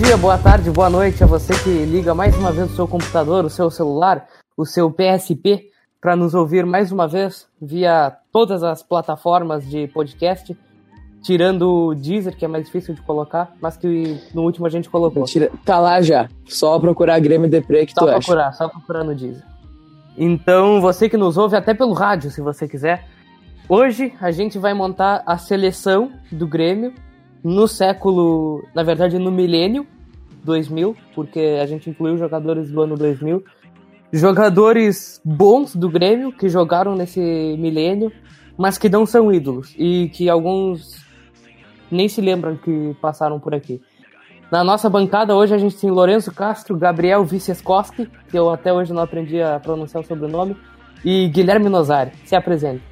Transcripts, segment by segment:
Bom dia, boa tarde, boa noite a você que liga mais uma vez o seu computador, o seu celular, o seu PSP para nos ouvir mais uma vez via todas as plataformas de podcast, tirando o Deezer, que é mais difícil de colocar, mas que no último a gente colocou. Mentira, tá lá já. Só procurar Grêmio Depre que só tu procurar, acha. Só procurar no Deezer. Então, você que nos ouve até pelo rádio, se você quiser. Hoje a gente vai montar a seleção do Grêmio no século, na verdade no milênio 2000, porque a gente incluiu jogadores do ano 2000. Jogadores bons do Grêmio que jogaram nesse milênio, mas que não são ídolos e que alguns nem se lembram que passaram por aqui. Na nossa bancada hoje a gente tem Lourenço Castro, Gabriel Viceskoski, que eu até hoje não aprendi a pronunciar o sobrenome, e Guilherme Nozari. Se apresente.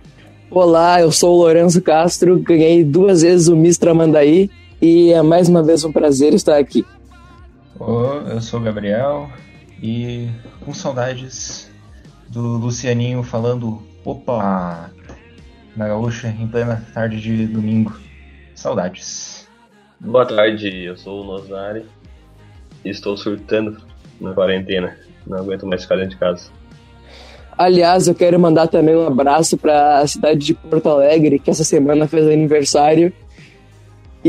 Olá, eu sou o Lourenço Castro, ganhei duas vezes o Mistra Mandaí e é mais uma vez um prazer estar aqui. Oh, eu sou o Gabriel e com saudades do Lucianinho falando opa na gaúcha em plena tarde de domingo. Saudades. Boa tarde, eu sou o Nozari e estou surtando na quarentena. Não aguento mais ficar dentro de casa. Aliás, eu quero mandar também um abraço para a cidade de Porto Alegre, que essa semana fez aniversário.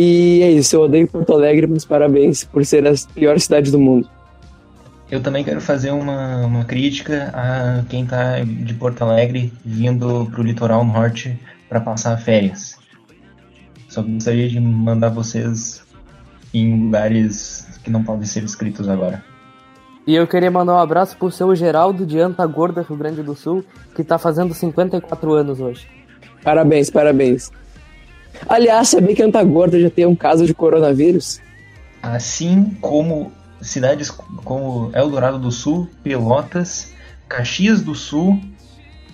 E é isso, eu odeio Porto Alegre, mas parabéns por ser a pior cidade do mundo. Eu também quero fazer uma, uma crítica a quem tá de Porto Alegre vindo pro litoral norte para passar férias. Só gostaria de mandar vocês em lugares que não podem ser escritos agora. E eu queria mandar um abraço pro seu Geraldo de Antagorda, Rio Grande do Sul, que tá fazendo 54 anos hoje. Parabéns, parabéns. Aliás, sabia que Antagorda já tem um caso de coronavírus? Assim como cidades como Eldorado do Sul, Pelotas, Caxias do Sul,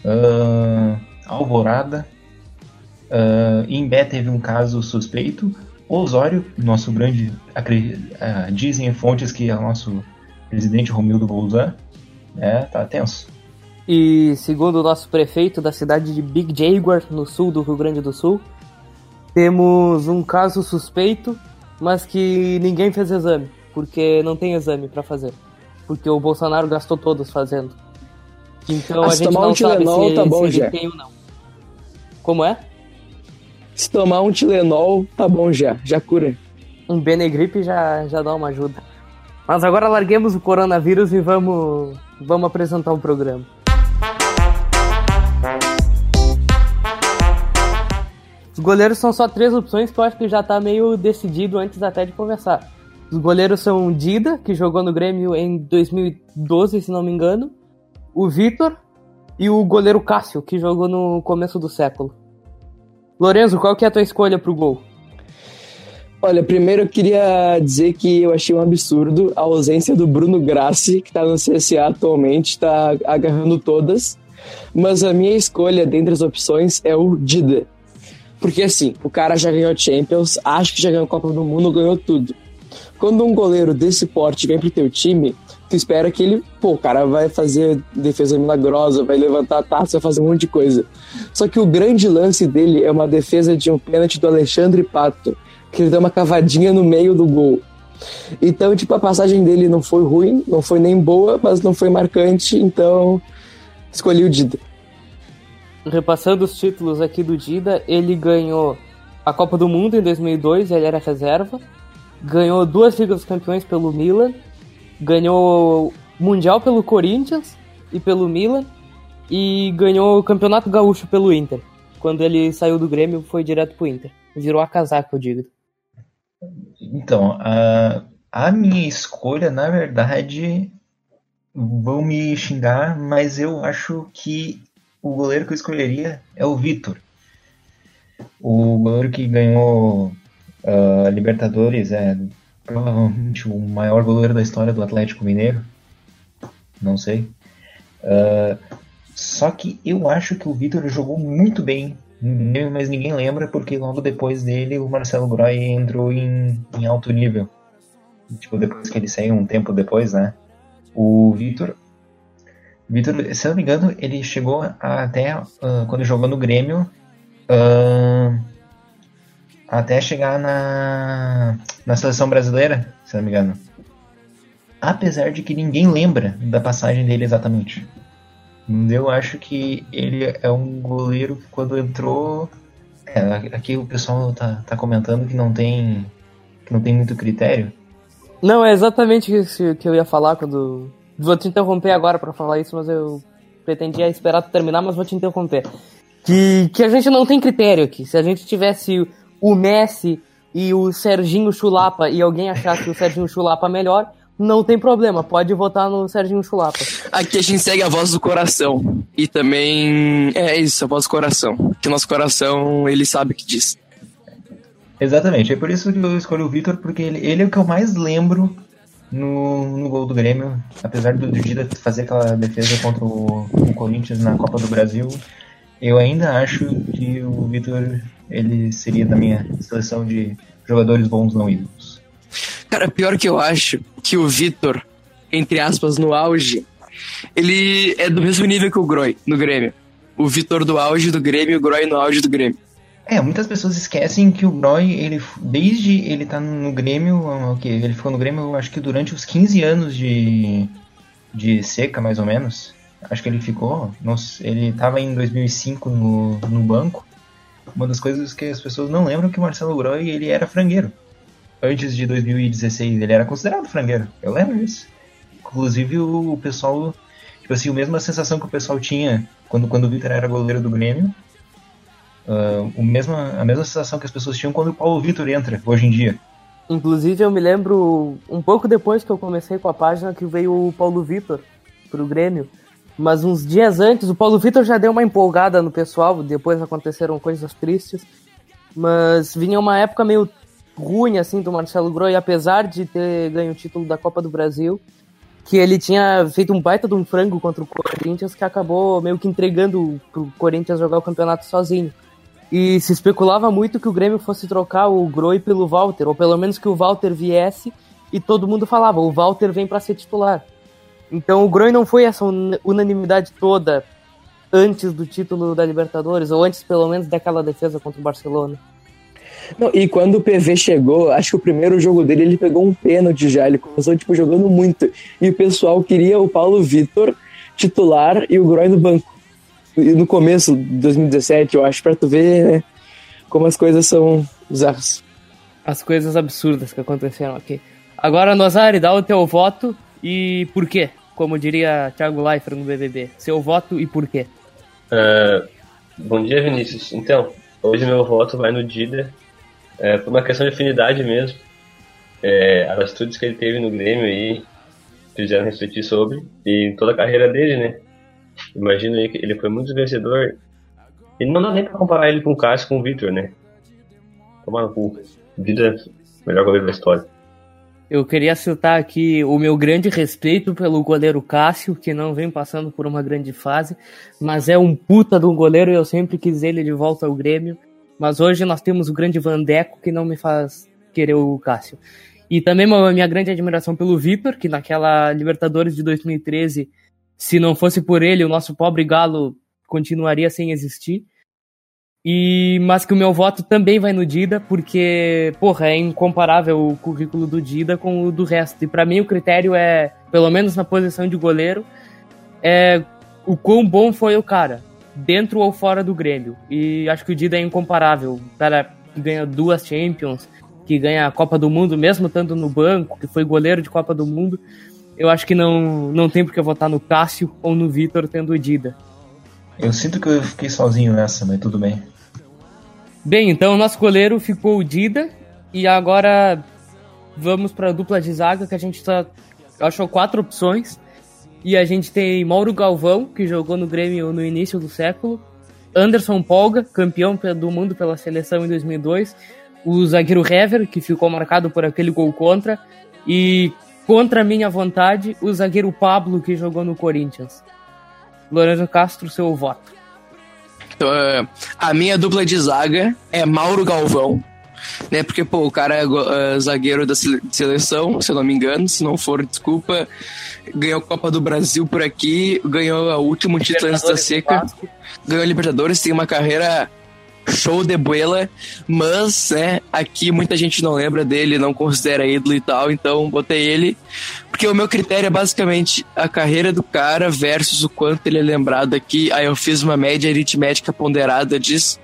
uh, Alvorada, uh, Imbé teve um caso suspeito, Osório, nosso grande, uh, dizem fontes que é o nosso presidente Romildo Bolzan, é, tá tenso. E segundo o nosso prefeito da cidade de Big Jaguar, no sul do Rio Grande do Sul, temos um caso suspeito, mas que ninguém fez exame, porque não tem exame para fazer, porque o Bolsonaro gastou todos fazendo. Então ah, a gente não um sabe Tilenol, se, tá bom, se já. tem ou não. Como é? Se tomar um Tilenol, tá bom já, já cura. Um Benegripe já, já dá uma ajuda. Mas agora larguemos o coronavírus e vamos, vamos apresentar o programa. Os goleiros são só três opções que eu acho que já tá meio decidido antes até de conversar. Os goleiros são Dida, que jogou no Grêmio em 2012, se não me engano, o Vitor e o goleiro Cássio, que jogou no começo do século. Lorenzo, qual que é a tua escolha pro gol? Olha, primeiro eu queria dizer que eu achei um absurdo a ausência do Bruno Grassi, que tá no CSA atualmente, tá agarrando todas. Mas a minha escolha dentre as opções é o Dida. Porque assim, o cara já ganhou Champions, acho que já ganhou Copa do Mundo, ganhou tudo. Quando um goleiro desse porte vem pro teu time, tu espera que ele, pô, o cara vai fazer defesa milagrosa, vai levantar a taça, vai fazer um monte de coisa. Só que o grande lance dele é uma defesa de um pênalti do Alexandre Pato, que ele dá uma cavadinha no meio do gol. Então, tipo, a passagem dele não foi ruim, não foi nem boa, mas não foi marcante, então escolhi o Dida. Repassando os títulos aqui do Dida, ele ganhou a Copa do Mundo em 2002, ele era reserva, ganhou duas Ligas dos Campeões pelo Milan, ganhou Mundial pelo Corinthians e pelo Milan, e ganhou o Campeonato Gaúcho pelo Inter. Quando ele saiu do Grêmio, foi direto pro Inter. Virou a casaca, eu digo. Então, a, a minha escolha, na verdade, vão me xingar, mas eu acho que o goleiro que eu escolheria é o Vitor. O goleiro que ganhou a uh, Libertadores é provavelmente o maior goleiro da história do Atlético Mineiro. Não sei. Uh, só que eu acho que o Vitor jogou muito bem mas ninguém lembra porque logo depois dele o Marcelo Groy entrou em, em alto nível. Tipo, depois que ele saiu, um tempo depois, né? O Vitor. Vitor, se eu não me engano, ele chegou até uh, quando jogou no Grêmio. Uh, até chegar na, na seleção brasileira, se não me engano. Apesar de que ninguém lembra da passagem dele exatamente. Eu acho que ele é um goleiro que quando entrou. É, aqui o pessoal tá, tá comentando que não tem. que não tem muito critério. Não, é exatamente isso que eu ia falar quando. Vou te interromper agora para falar isso, mas eu pretendia esperar tu terminar, mas vou te interromper. Que, que a gente não tem critério aqui. Se a gente tivesse o Messi e o Serginho Chulapa e alguém achasse o Serginho Chulapa melhor, não tem problema, pode votar no Serginho Chulapa. Aqui a gente segue a voz do coração. E também é isso, a voz do coração. Que o nosso coração, ele sabe o que diz. Exatamente, é por isso que eu escolhi o Vitor, porque ele, ele é o que eu mais lembro no, no gol do Grêmio. Apesar do Dida fazer aquela defesa contra o, o Corinthians na Copa do Brasil, eu ainda acho que o Vitor ele seria da minha seleção de jogadores bons não ídolos. Cara, pior que eu acho que o Vitor, entre aspas, no auge, ele é do mesmo nível que o Groy no Grêmio. O Vitor do auge do Grêmio e o Groy no auge do Grêmio. É, muitas pessoas esquecem que o Groy, ele, desde ele tá no Grêmio, okay, ele ficou no Grêmio, acho que durante os 15 anos de, de seca, mais ou menos. Acho que ele ficou, ele tava em 2005 no, no banco. Uma das coisas que as pessoas não lembram é que o Marcelo Groy, ele era frangueiro. Antes de 2016, ele era considerado frangueiro. Eu lembro disso. Inclusive o pessoal, tipo assim, a mesma sensação que o pessoal tinha quando, quando o Vitor era goleiro do Grêmio, Uh, o mesma, a mesma sensação que as pessoas tinham quando o Paulo Vitor entra, hoje em dia. Inclusive, eu me lembro, um pouco depois que eu comecei com a página, que veio o Paulo Vitor pro Grêmio. Mas uns dias antes, o Paulo Vitor já deu uma empolgada no pessoal, depois aconteceram coisas tristes. Mas vinha uma época meio ruim, assim, do Marcelo Groi, apesar de ter ganho o título da Copa do Brasil, que ele tinha feito um baita de um frango contra o Corinthians, que acabou meio que entregando pro Corinthians jogar o campeonato sozinho. E se especulava muito que o Grêmio fosse trocar o Groi pelo Walter, ou pelo menos que o Walter viesse, e todo mundo falava, o Walter vem para ser titular. Então o Groi não foi essa unanimidade toda antes do título da Libertadores, ou antes pelo menos daquela defesa contra o Barcelona. Não, e quando o PV chegou, acho que o primeiro jogo dele ele pegou um pênalti já, ele começou tipo jogando muito. E o pessoal queria o Paulo Vitor titular e o Groi no banco no começo de 2017, eu acho, pra tu ver né, como as coisas são bizarras. As coisas absurdas que aconteceram aqui. Agora, Nozari, dá o teu voto e por quê? Como diria Thiago Leifert no BBB. Seu voto e por quê? Uh, bom dia, Vinícius. Então, hoje meu voto vai no Dida, é, por uma questão de afinidade mesmo. É, as atitudes que ele teve no Grêmio aí fizeram refletir sobre, e toda a carreira dele, né? Imagina aí que ele foi muito vencedor. E não dá nem pra comparar ele com o Cássio com o Victor, né? Toma no cu. Vida melhor goleiro da história. Eu queria citar aqui o meu grande respeito pelo goleiro Cássio, que não vem passando por uma grande fase, mas é um puta de um goleiro e eu sempre quis ele de volta ao Grêmio. Mas hoje nós temos o grande Vandeco que não me faz querer o Cássio. E também uma minha grande admiração pelo Vitor, que naquela Libertadores de 2013 se não fosse por ele, o nosso pobre Galo continuaria sem existir. E mas que o meu voto também vai no Dida, porque, porra, é incomparável o currículo do Dida com o do resto. E para mim o critério é, pelo menos na posição de goleiro, é o quão bom foi o cara, dentro ou fora do Grêmio. E acho que o Dida é incomparável. O cara que ganha duas Champions, que ganha a Copa do Mundo, mesmo estando no banco, que foi goleiro de Copa do Mundo eu acho que não, não tem porque votar no Cássio ou no Vitor tendo o Dida. Eu sinto que eu fiquei sozinho nessa, mas tudo bem. Bem, então o nosso goleiro ficou o Dida e agora vamos para a dupla de zaga que a gente tá, achou quatro opções. E a gente tem Mauro Galvão, que jogou no Grêmio no início do século, Anderson Polga, campeão do mundo pela seleção em 2002, o zagueiro Hever, que ficou marcado por aquele gol contra, e contra a minha vontade, o zagueiro Pablo, que jogou no Corinthians. Lourenço Castro, seu voto. Uh, a minha dupla de zaga é Mauro Galvão, né? Porque, pô, o cara é uh, zagueiro da seleção, se eu não me engano, se não for, desculpa. Ganhou a Copa do Brasil por aqui, ganhou o último título antes da seca, ganhou a Libertadores, tem uma carreira show de buela, mas, né, aqui muita gente não lembra dele, não considera ídolo e tal, então botei ele, porque o meu critério é basicamente a carreira do cara versus o quanto ele é lembrado aqui, aí eu fiz uma média aritmética ponderada disso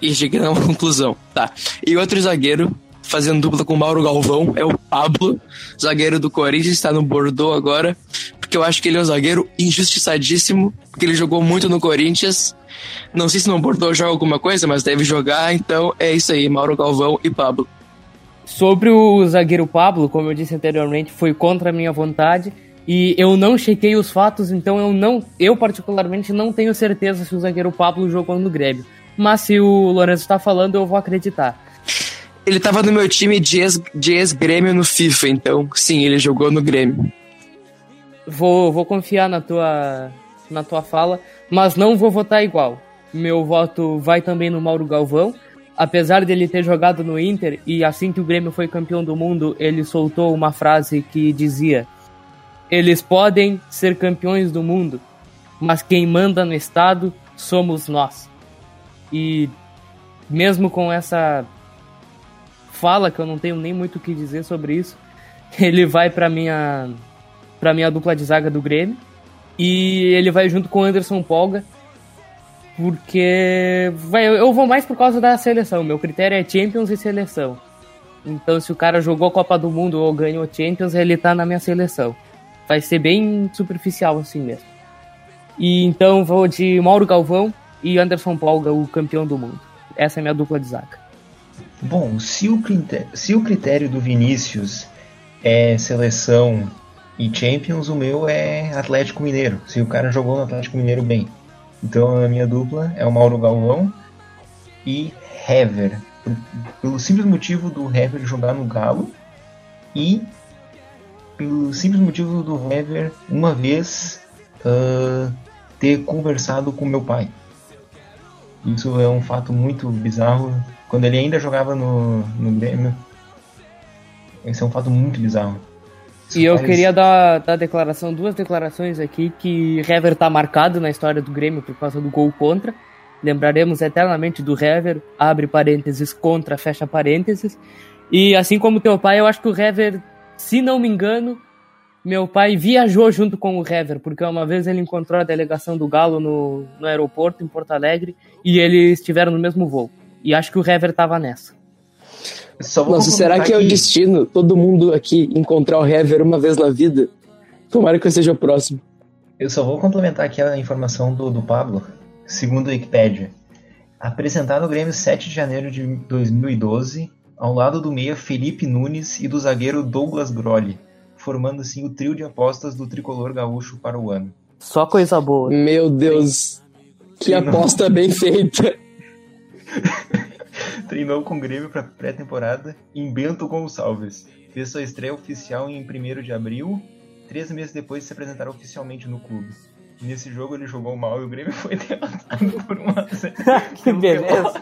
e cheguei na conclusão, tá. E outro zagueiro, fazendo dupla com o Mauro Galvão, é o Pablo, zagueiro do Corinthians, está no Bordeaux agora, porque eu acho que ele é um zagueiro injustiçadíssimo, porque ele jogou muito no Corinthians. Não sei se no Bordeaux joga alguma coisa, mas deve jogar, então é isso aí, Mauro Galvão e Pablo. Sobre o zagueiro Pablo, como eu disse anteriormente, foi contra a minha vontade e eu não chequei os fatos, então eu não, eu particularmente não tenho certeza se o zagueiro Pablo jogou no Grêmio. Mas se o Lourenço está falando, eu vou acreditar. Ele tava no meu time de ex-Grêmio no FIFA, então sim, ele jogou no Grêmio. Vou, vou confiar na tua, na tua fala, mas não vou votar igual. Meu voto vai também no Mauro Galvão. Apesar dele ter jogado no Inter e assim que o Grêmio foi campeão do mundo, ele soltou uma frase que dizia: Eles podem ser campeões do mundo, mas quem manda no estado somos nós. E mesmo com essa fala, que eu não tenho nem muito o que dizer sobre isso, ele vai para minha para minha dupla de zaga do Grêmio e ele vai junto com o Anderson Polga, porque vai, eu vou mais por causa da seleção. Meu critério é Champions e seleção. Então, se o cara jogou Copa do Mundo ou ganhou Champions, ele tá na minha seleção. Vai ser bem superficial assim mesmo. E então vou de Mauro Galvão e Anderson Polga, o campeão do mundo. Essa é a minha dupla de zaga. Bom, se o, critério, se o critério do Vinícius é seleção e Champions, o meu é Atlético Mineiro. Se o cara jogou no Atlético Mineiro bem. Então a minha dupla é o Mauro Galvão e Hever. Pelo simples motivo do Hever jogar no Galo e pelo simples motivo do Hever uma vez uh, ter conversado com meu pai. Isso é um fato muito bizarro quando ele ainda jogava no, no Grêmio. Esse é um fato muito bizarro. E eu queria dar, dar declaração, duas declarações aqui, que Hever tá marcado na história do Grêmio por causa do gol contra. Lembraremos eternamente do Hever, abre parênteses, contra, fecha parênteses. E assim como teu pai, eu acho que o Hever, se não me engano, meu pai viajou junto com o Hever, porque uma vez ele encontrou a delegação do Galo no, no aeroporto, em Porto Alegre, e eles estiveram no mesmo voo. E acho que o Hever tava nessa. Nossa, será que é o destino todo mundo aqui encontrar o Hever uma vez na vida? Tomara que eu seja o próximo. Eu só vou complementar aqui a informação do, do Pablo, segundo a Wikipedia. Apresentado no Grêmio 7 de janeiro de 2012, ao lado do meia Felipe Nunes e do zagueiro Douglas Grolli, formando assim o trio de apostas do tricolor gaúcho para o ano. Só coisa boa. Meu Deus, que aposta bem feita. Treinou com o Grêmio para pré-temporada em Bento Gonçalves. Fez sua estreia oficial em 1 de abril, três meses depois de se apresentar oficialmente no clube. Nesse jogo ele jogou mal e o Grêmio foi derrotado por uma Que beleza!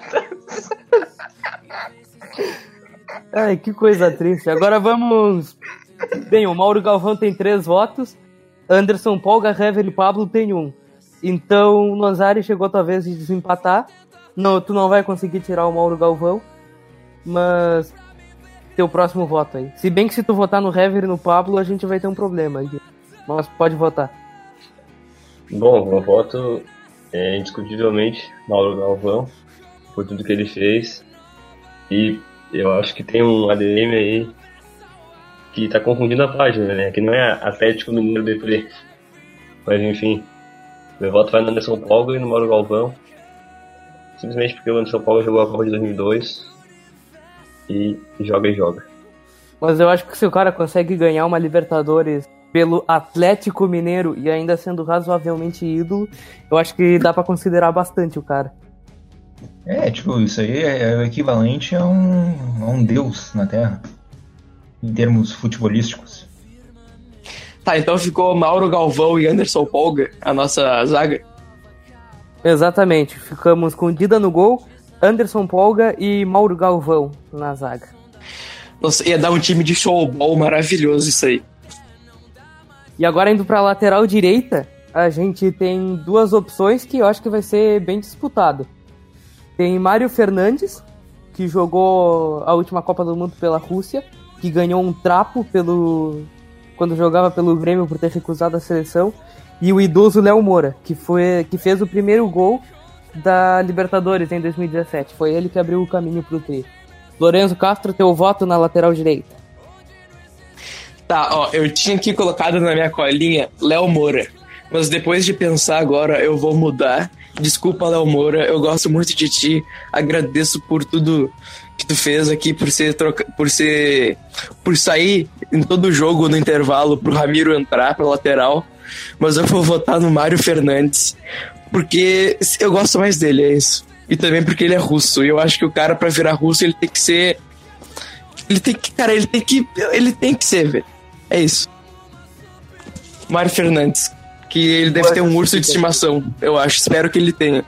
Ai, que coisa triste. Agora vamos. Bem, o Mauro Galvão tem três votos, Anderson Polga, Hever e Pablo tem um. Então o Nozari chegou a tua vez de desempatar. Não, tu não vai conseguir tirar o Mauro Galvão, mas teu próximo voto aí. Se bem que se tu votar no Hever e no Pablo, a gente vai ter um problema. Mas pode votar. Bom, meu voto é indiscutivelmente Mauro Galvão, por tudo que ele fez. E eu acho que tem um ADM aí que tá confundindo a página, né? Que não é Atlético Mineiro Deprê. Mas enfim, meu voto vai no Anderson Paulo e no Mauro Galvão simplesmente porque o Anderson Paulo jogou a Copa de 2002 e joga e joga. Mas eu acho que se o cara consegue ganhar uma Libertadores pelo Atlético Mineiro e ainda sendo razoavelmente ídolo, eu acho que dá para considerar bastante o cara. É, tipo, isso aí é o equivalente a um, a um deus na Terra, em termos futebolísticos. Tá, então ficou Mauro Galvão e Anderson Polga, a nossa zaga. Exatamente. Ficamos com Dida no gol, Anderson Polga e Mauro Galvão na zaga. Nossa, ia dar um time de showball maravilhoso isso aí. E agora indo para a lateral direita, a gente tem duas opções que eu acho que vai ser bem disputado. Tem Mário Fernandes, que jogou a última Copa do Mundo pela Rússia, que ganhou um trapo pelo quando jogava pelo Grêmio por ter recusado a seleção, e o idoso Léo Moura, que foi que fez o primeiro gol da Libertadores em 2017. Foi ele que abriu o caminho pro tri. Lorenzo Castro, teu voto na lateral direita. Tá, ó, eu tinha aqui colocado na minha colinha Léo Moura. Mas depois de pensar agora, eu vou mudar. Desculpa, Léo Moura, eu gosto muito de ti. Agradeço por tudo que tu fez aqui, por ser troca... por ser por sair em todo jogo no intervalo pro Ramiro entrar pra lateral. Mas eu vou votar no Mário Fernandes, porque eu gosto mais dele, é isso. E também porque ele é russo. E eu acho que o cara para virar russo, ele tem que ser ele tem que, cara, ele tem que ele tem que ser, velho. É isso. Mário Fernandes. Que ele deve ter um urso de estimação, eu acho. Espero que ele tenha.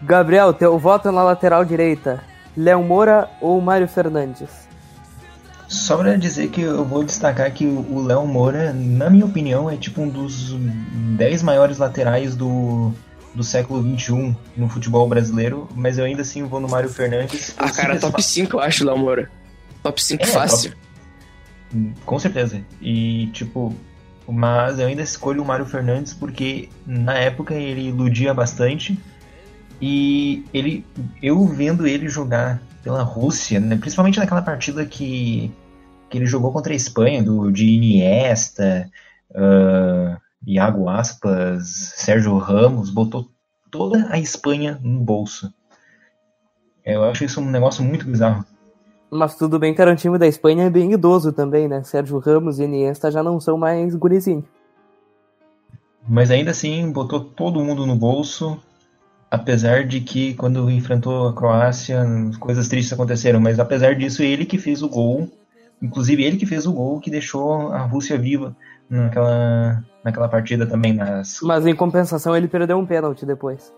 Gabriel, teu voto na lateral direita. Léo Moura ou Mário Fernandes? Só pra dizer que eu vou destacar que o Léo Moura, na minha opinião, é tipo um dos 10 maiores laterais do, do século XXI no futebol brasileiro, mas eu ainda assim vou no Mário Fernandes. Ah, cara, top 5 eu acho, Léo Moura. Top 5 é, fácil. Top... Com certeza. E, tipo, mas eu ainda escolho o Mário Fernandes porque na época ele iludia bastante. E ele, eu vendo ele jogar pela Rússia, né, principalmente naquela partida que, que ele jogou contra a Espanha, do, de Iniesta, uh, Iago Aspas, Sérgio Ramos, botou toda a Espanha no bolso. Eu acho isso um negócio muito bizarro. Mas tudo bem que era um time da Espanha é bem idoso também, né? Sérgio Ramos e Iniesta já não são mais gurizinho. Mas ainda assim, botou todo mundo no bolso, apesar de que quando enfrentou a Croácia, coisas tristes aconteceram, mas apesar disso, ele que fez o gol, inclusive ele que fez o gol que deixou a Rússia viva naquela, naquela partida também. Nas... Mas em compensação, ele perdeu um pênalti depois.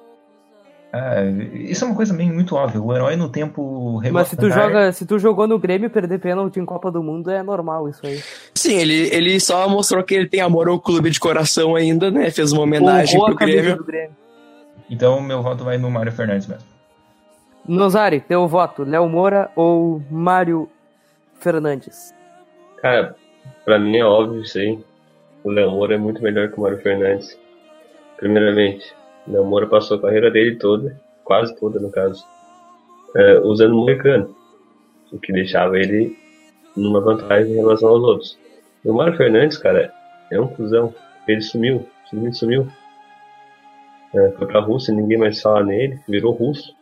Ah, isso é uma coisa bem muito óbvia. O herói no tempo Mas se tu, joga, se tu jogou no Grêmio perder pênalti em Copa do Mundo, é normal isso aí. Sim, ele, ele só mostrou que ele tem amor ao clube de coração ainda, né? Fez uma homenagem pro Grêmio. Grêmio. Então meu voto vai no Mário Fernandes mesmo. Nozari, teu voto, Léo Moura ou Mário Fernandes? Cara, pra mim é óbvio isso aí. O Léo Moura é muito melhor que o Mário Fernandes. Primeiramente, o Moura passou a carreira dele toda, quase toda no caso, é, usando o moicano, o que deixava ele numa vantagem em relação aos outros. o Mário Fernandes, cara, é um cuzão. Ele sumiu, sumiu, sumiu. É, foi pra Rússia, ninguém mais fala nele, virou russo,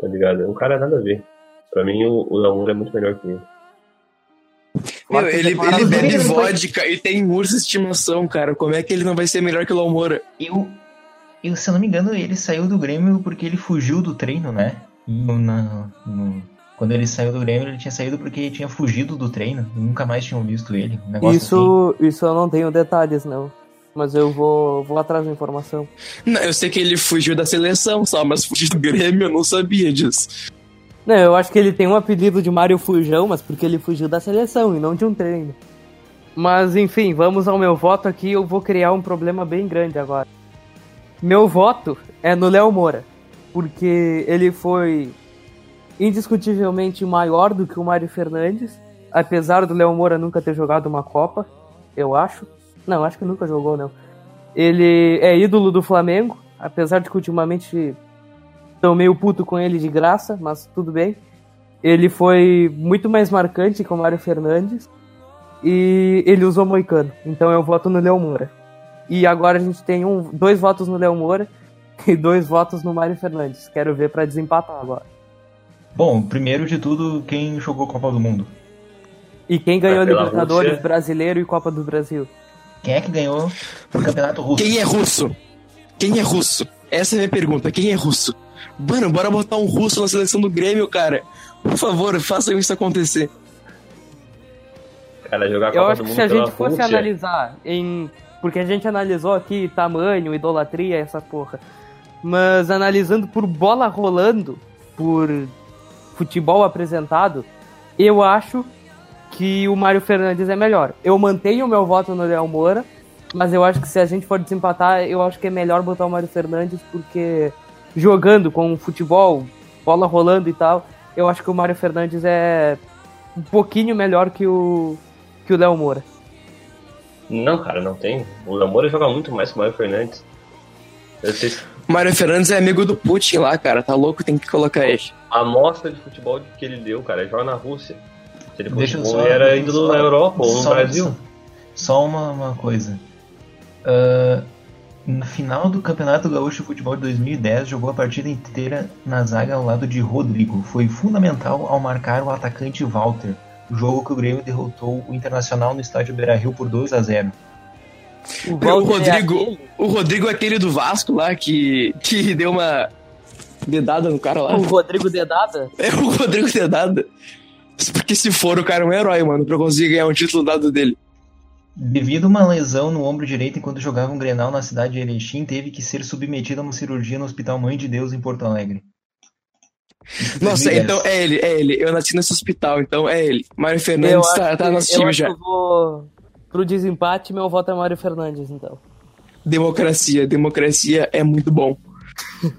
tá ligado? É um cara nada a ver. Pra mim, o, o Lamour é muito melhor que ele. Meu, ele, ele bebe vodka e tem urso de estimação, cara. Como é que ele não vai ser melhor que o Lamoura? Eu, eu, se eu não me engano, ele saiu do Grêmio porque ele fugiu do treino, né? No, na, no, quando ele saiu do Grêmio, ele tinha saído porque tinha fugido do treino. Nunca mais tinham visto ele. Um isso, assim. isso eu não tenho detalhes, não. Mas eu vou, vou atrás da informação. Não, eu sei que ele fugiu da seleção só, mas fugiu do Grêmio eu não sabia disso. Não, eu acho que ele tem um apelido de Mário Fujão, mas porque ele fugiu da seleção e não de um treino. Mas enfim, vamos ao meu voto aqui. Eu vou criar um problema bem grande agora. Meu voto é no Léo Moura, porque ele foi indiscutivelmente maior do que o Mário Fernandes, apesar do Léo Moura nunca ter jogado uma Copa, eu acho. Não, acho que nunca jogou, não. Ele é ídolo do Flamengo, apesar de que ultimamente estão meio puto com ele de graça, mas tudo bem. Ele foi muito mais marcante que o Mário Fernandes e ele usou Moicano, então eu voto no Léo Moura. E agora a gente tem um, dois votos no Léo Moura e dois votos no Mário Fernandes. Quero ver para desempatar agora. Bom, primeiro de tudo, quem jogou Copa do Mundo? E quem ganhou Libertadores Rússia. Brasileiro e Copa do Brasil? Quem é que ganhou o Campeonato Russo? Quem é russo? Quem é russo? Essa é a minha pergunta. Quem é russo? Mano, bora botar um russo na seleção do Grêmio, cara. Por favor, façam isso acontecer. Cara, jogar Copa Eu acho que se a gente fosse Rússia. analisar em porque a gente analisou aqui tamanho, idolatria, essa porra. Mas analisando por bola rolando, por futebol apresentado, eu acho que o Mário Fernandes é melhor. Eu mantenho o meu voto no Léo Moura, mas eu acho que se a gente for desempatar, eu acho que é melhor botar o Mário Fernandes, porque jogando com futebol bola rolando e tal, eu acho que o Mário Fernandes é um pouquinho melhor que o que o Léo Moura. Não, cara, não tem. O Léo Moura joga muito mais que o Mário Fernandes. Sei... Mário Fernandes é amigo do Putin lá, cara. Tá louco, tem que colocar ele. A amostra de futebol que ele deu, cara, ele joga na Rússia. Ele bom, ele era ídolo na Europa ou no só, Brasil. Só uma, uma coisa. Uh, no final do Campeonato Gaúcho de Futebol de 2010, jogou a partida inteira na zaga ao lado de Rodrigo. Foi fundamental ao marcar o atacante Walter. O jogo que o Grêmio derrotou o Internacional no estádio Beira-Rio por 2 a 0 o, o Rodrigo, é o Rodrigo é aquele do Vasco lá que, que deu uma dedada no cara lá. O Rodrigo Dedada? É o Rodrigo Dedada. Porque se for, o cara é um herói, mano, pra conseguir ganhar um título dado dele. Devido a uma lesão no ombro direito enquanto jogava um Grenal na cidade de Erechim, teve que ser submetido a uma cirurgia no Hospital Mãe de Deus em Porto Alegre. Nossa, então é ele, é ele. Eu nasci nesse hospital, então é ele. Mário Fernandes tá, tá no nosso time já. Eu vou pro desempate, meu voto é Mário Fernandes, então. Democracia, democracia é muito bom.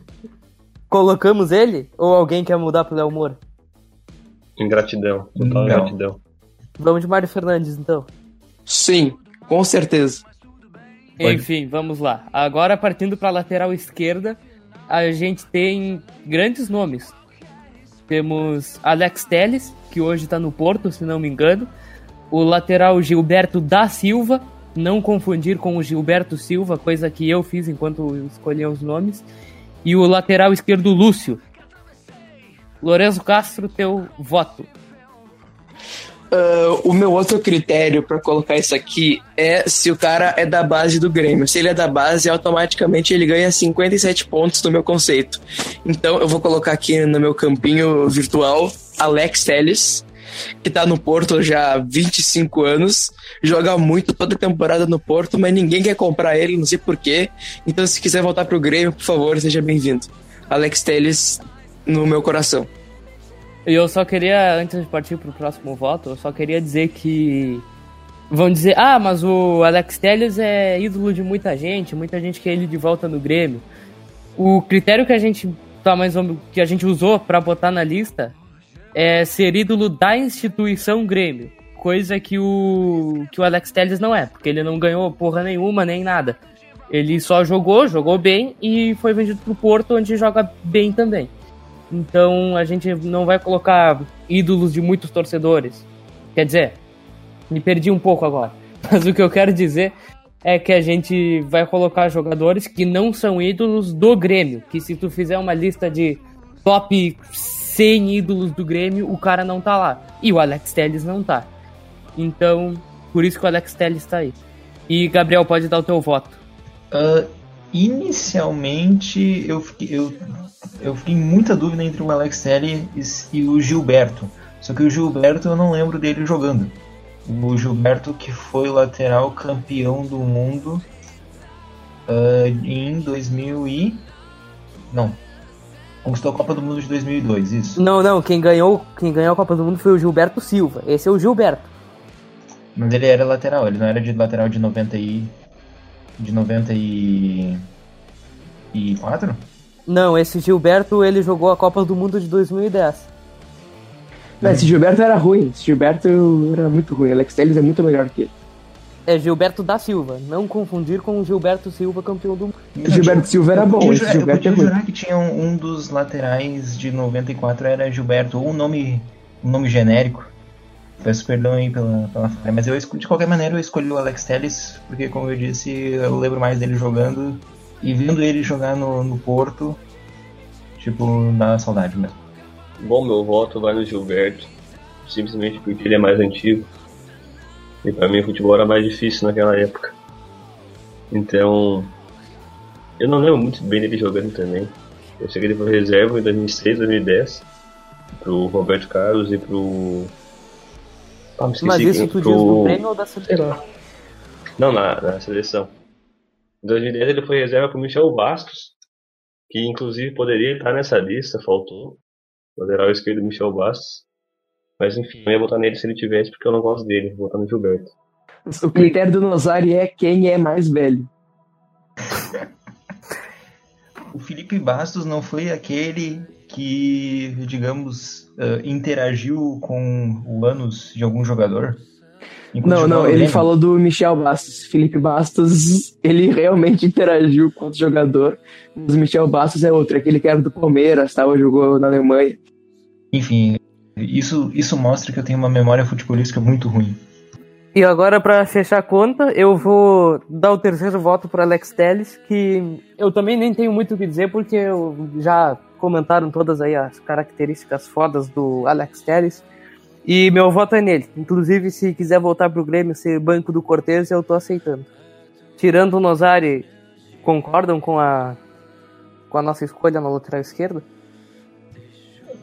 Colocamos ele? Ou alguém quer mudar pro Léo Moura? Ingratidão, total ingratidão. Vamos de Mário Fernandes, então. Sim, com certeza. Enfim, vamos lá. Agora partindo para a lateral esquerda, a gente tem grandes nomes. Temos Alex Teles, que hoje está no Porto, se não me engano. O lateral Gilberto da Silva, não confundir com o Gilberto Silva, coisa que eu fiz enquanto escolhia os nomes. E o lateral esquerdo Lúcio. Lourenço Castro, teu voto. Uh, o meu outro critério para colocar isso aqui é se o cara é da base do Grêmio. Se ele é da base, automaticamente ele ganha 57 pontos no meu conceito. Então eu vou colocar aqui no meu campinho virtual Alex Telles, que tá no Porto já há 25 anos, joga muito toda temporada no Porto, mas ninguém quer comprar ele, não sei porquê. Então se quiser voltar pro Grêmio, por favor, seja bem-vindo. Alex Telles no meu coração. E eu só queria, antes de partir pro próximo voto, eu só queria dizer que. Vão dizer, ah, mas o Alex Telles é ídolo de muita gente, muita gente quer ele de volta no Grêmio. O critério que a gente tá mais que a gente usou para botar na lista é ser ídolo da instituição Grêmio, coisa que o que o Alex Telles não é, porque ele não ganhou porra nenhuma nem nada. Ele só jogou, jogou bem e foi vendido pro Porto, onde joga bem também. Então a gente não vai colocar ídolos de muitos torcedores. Quer dizer, me perdi um pouco agora. Mas o que eu quero dizer é que a gente vai colocar jogadores que não são ídolos do Grêmio. Que se tu fizer uma lista de top 100 ídolos do Grêmio, o cara não tá lá. E o Alex Telles não tá. Então, por isso que o Alex Telles tá aí. E Gabriel, pode dar o teu voto. Uh, inicialmente eu fiquei, eu, eu fiquei em muita dúvida entre o Alex Telles e o Gilberto. Só que o Gilberto eu não lembro dele jogando. O Gilberto que foi lateral campeão do mundo uh, em 2000 e... Não. Conquistou a Copa do Mundo de 2002, isso? Não, não. Quem ganhou, quem ganhou a Copa do Mundo foi o Gilberto Silva. Esse é o Gilberto. Mas ele era lateral, ele não era de lateral de 90 e de 94? Não, esse Gilberto ele jogou a Copa do Mundo de 2010. Não, esse Gilberto era ruim, esse Gilberto era muito ruim, Alex Telles é muito melhor que ele. É Gilberto da Silva, não confundir com o Gilberto Silva, campeão do mundo. Gilberto Silva era bom, esse Gilberto eu é jurar que tinha um, um, dos laterais de 94 era Gilberto, ou um nome, um nome genérico. Peço perdão aí pela, pela falha, mas eu de qualquer maneira eu escolhi o Alex Telles, porque como eu disse, eu lembro mais dele jogando e vendo ele jogar no, no Porto, tipo, dá saudade mesmo. Bom, meu voto vai no Gilberto, simplesmente porque ele é mais antigo. E pra mim o futebol era mais difícil naquela época. Então, eu não lembro muito bem dele jogando também. Eu sei que ele foi reserva em 2006, 2010 pro Roberto Carlos e pro ah, Mas isso tu pro... diz do Grêmio ou da seleção? Não, na, na seleção. Em 2010 ele foi reserva pro Michel Bastos, que inclusive poderia estar nessa lista, faltou. Lateral esquerdo Michel Bastos. Mas enfim, eu ia botar nele se ele tivesse, porque eu não gosto dele, vou botar no Gilberto. O critério do Nozari é quem é mais velho. o Felipe Bastos não foi aquele que, digamos, uh, interagiu com o ânus de algum jogador? Não, não, ele falou do Michel Bastos. Felipe Bastos, ele realmente interagiu com o jogador, mas o Michel Bastos é outro, aquele que era do Palmeiras, tava, jogou na Alemanha. Enfim, isso, isso mostra que eu tenho uma memória futebolística muito ruim. E agora, para fechar a conta, eu vou dar o terceiro voto para Alex Telles, que eu também nem tenho muito o que dizer, porque eu já comentaram todas aí as características fodas do Alex Telles. E meu voto é nele. Inclusive, se quiser voltar pro Grêmio ser banco do Cortez, eu tô aceitando. Tirando o Nozari, concordam com a, com a nossa escolha na lateral esquerda?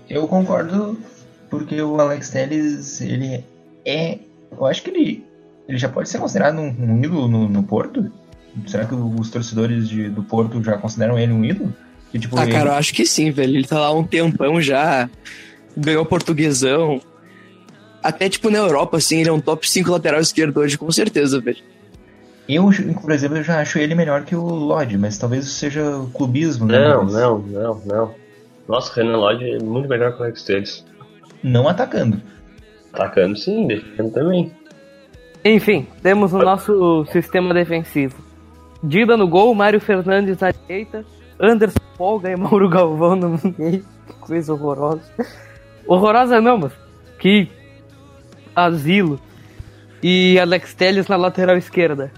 Eu concordo, porque o Alex Telles, ele é. Eu acho que ele, ele já pode ser considerado um, um ídolo no, no, Porto? Será que os torcedores de, do Porto já consideram ele um ídolo? Que, tipo, ah, ele... cara, eu acho que sim, velho. Ele tá lá um tempão já, ganhou portuguesão. Até, tipo, na Europa, assim, ele é um top 5 lateral esquerdo hoje, com certeza, velho. Eu, por exemplo, eu já acho ele melhor que o Lodge, mas talvez isso seja clubismo, né? Não, não, não, não. Nossa, o Renan Lodge é muito melhor que o Alex Telles. Não atacando. Atacando sim, defendendo também. Enfim, temos o nosso sistema defensivo. Dida no gol, Mário Fernandes na direita, Anderson Polga e Mauro Galvão no meio. Coisa horrorosa. Horrorosa não, mas que asilo. E Alex Telles na lateral esquerda.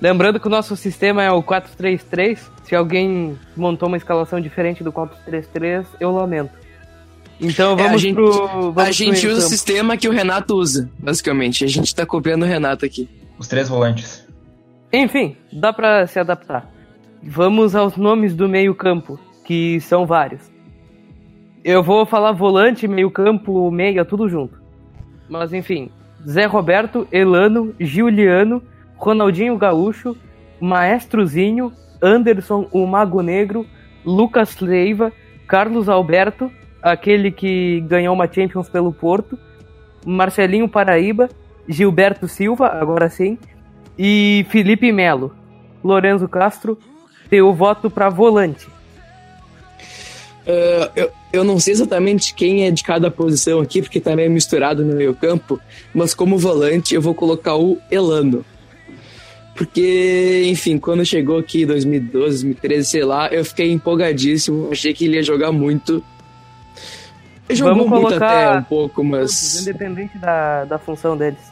Lembrando que o nosso sistema é o 4-3-3. Se alguém montou uma escalação diferente do 4-3-3, eu lamento. Então vamos é, a gente, pro. Vamos a gente usa o sistema que o Renato usa, basicamente. A gente tá copiando o Renato aqui. Os três volantes. Enfim, dá para se adaptar. Vamos aos nomes do meio-campo, que são vários. Eu vou falar volante, meio-campo, meia, tudo junto. Mas enfim, Zé Roberto, Elano, Giuliano, Ronaldinho Gaúcho, Maestrozinho, Anderson, o Mago Negro, Lucas Leiva, Carlos Alberto, aquele que ganhou uma Champions pelo Porto, Marcelinho Paraíba, Gilberto Silva, agora sim, e Felipe Melo. Lorenzo Castro, teu voto para volante. Uh, eu, eu não sei exatamente quem é de cada posição aqui, porque tá meio misturado no meio campo, mas como volante eu vou colocar o Elano. Porque, enfim, quando chegou aqui em 2012, 2013, sei lá, eu fiquei empolgadíssimo, achei que ele ia jogar muito. Ele jogou Vamos muito até um pouco, mas. Independente da, da função deles.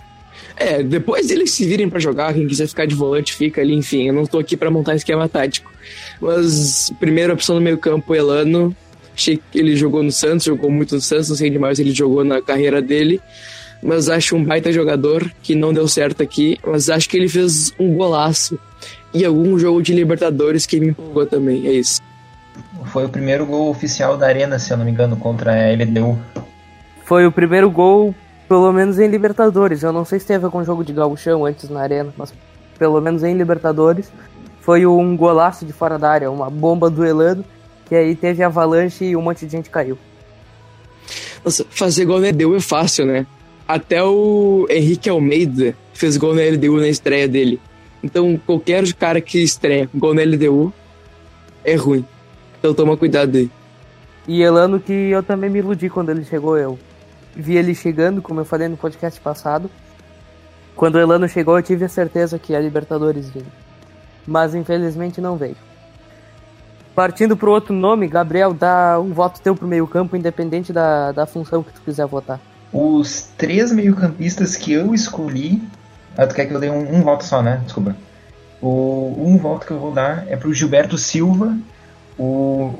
É, depois eles se virem para jogar, quem quiser ficar de volante fica ali, enfim, eu não tô aqui para montar esquema tático. Mas, primeira opção no meio campo, Elano, Achei que ele jogou no Santos, jogou muito no Santos, não sei demais ele jogou na carreira dele. Mas acho um baita jogador que não deu certo aqui. Mas acho que ele fez um golaço. E algum jogo de Libertadores que me empolgou também. É isso. Foi o primeiro gol oficial da Arena, se eu não me engano, contra a LDU. Foi o primeiro gol, pelo menos em Libertadores. Eu não sei se teve algum jogo de gauchão antes na Arena, mas pelo menos em Libertadores. Foi um golaço de fora da área, uma bomba duelando que aí teve avalanche e um monte de gente caiu. Nossa, fazer gol na LDU é fácil, né? Até o Henrique Almeida fez gol na LDU na estreia dele. Então, qualquer cara que estreia gol na LDU é ruim. Então, toma cuidado aí. E Elano, que eu também me iludi quando ele chegou, eu vi ele chegando, como eu falei no podcast passado. Quando o Elano chegou, eu tive a certeza que a Libertadores vinha. Mas infelizmente não veio. Partindo para o outro nome, Gabriel, dá um voto teu pro meio-campo, independente da, da função que tu quiser votar. Os três meio-campistas que eu escolhi. Ah, tu quer que eu dê um, um voto só, né? Desculpa. O, um voto que eu vou dar é pro Gilberto Silva, o,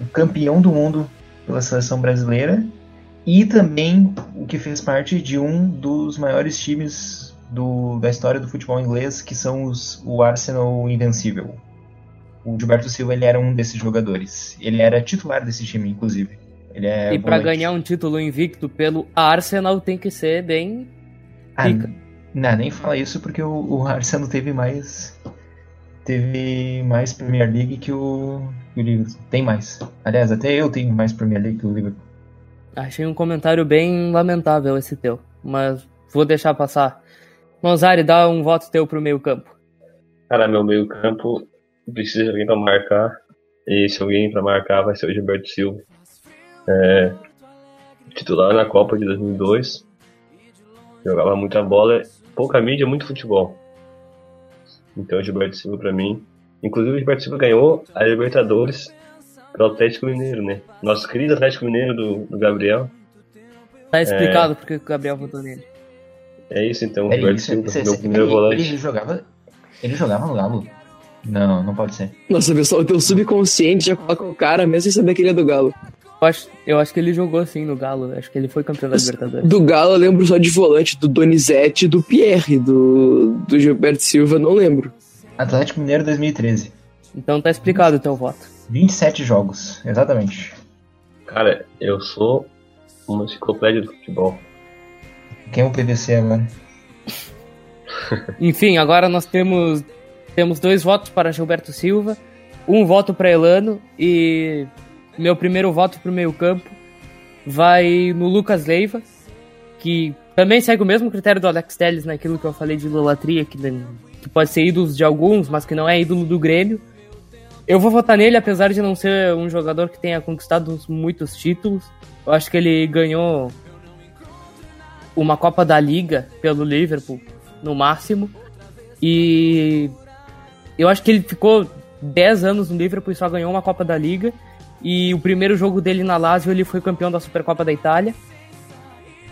o campeão do mundo pela seleção brasileira, e também o que fez parte de um dos maiores times do, da história do futebol inglês, que são os, o Arsenal Invencível. O Gilberto Silva ele era um desses jogadores. Ele era titular desse time, inclusive. Ele é e para ganhar um título invicto pelo Arsenal tem que ser bem. Ah, não, nem fala isso porque o, o, Arsenal teve mais. Teve mais Premier League que o, que o Liverpool. Tem mais. Aliás, até eu tenho mais Premier League que o Liverpool. Achei um comentário bem lamentável esse teu, mas vou deixar passar. Mozari, dá um voto teu pro meio campo. Cara, meu meio campo precisa de alguém para marcar. E se alguém para marcar vai ser o Gilberto Silva. É, titular na Copa de 2002. Jogava muita bola, pouca mídia, muito futebol. Então o Gilberto Silva pra mim. Inclusive o Gilberto Silva ganhou a Libertadores pro Atlético Mineiro, né? Nosso querido Atlético Mineiro do, do Gabriel. Tá explicado porque o Gabriel votou nele. É isso então, o É Gilberto isso, Silva, cê- meu cê- primeiro ele, volante. ele jogava. Ele jogava no Galo. Não, não pode ser. Nossa, pessoal, o teu subconsciente já coloca o cara, mesmo sem saber que ele é do Galo. Eu acho, eu acho que ele jogou assim no Galo. Acho que ele foi campeão da Libertadores. Do Galo eu lembro só de volante, do Donizete e do Pierre, do, do Gilberto Silva, não lembro. Atlético Mineiro 2013. Então tá explicado o teu voto. 27 jogos, exatamente. Cara, eu sou uma enciclopédia do futebol. Quem é o PVC agora? Enfim, agora nós temos temos dois votos para Gilberto Silva, um voto para Elano e meu primeiro voto pro meio-campo vai no Lucas Leiva, que também segue o mesmo critério do Alex Telles naquilo que eu falei de idolatria, que, que pode ser ídolo de alguns, mas que não é ídolo do Grêmio. Eu vou votar nele, apesar de não ser um jogador que tenha conquistado muitos títulos. Eu acho que ele ganhou uma Copa da Liga pelo Liverpool, no máximo. E eu acho que ele ficou 10 anos no Liverpool e só ganhou uma Copa da Liga. E o primeiro jogo dele na Lazio ele foi campeão da Supercopa da Itália.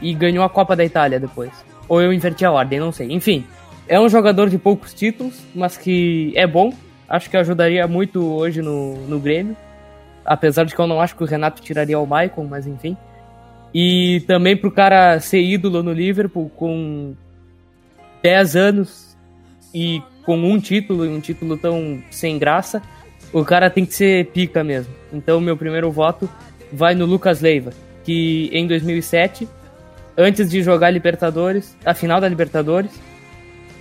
E ganhou a Copa da Itália depois. Ou eu inverti a ordem, não sei. Enfim, é um jogador de poucos títulos, mas que é bom. Acho que ajudaria muito hoje no, no Grêmio. Apesar de que eu não acho que o Renato tiraria o Maicon, mas enfim. E também pro cara ser ídolo no Liverpool com 10 anos e com um título, e um título tão sem graça, o cara tem que ser pica mesmo. Então meu primeiro voto vai no Lucas Leiva, que em 2007, antes de jogar Libertadores, a final da Libertadores,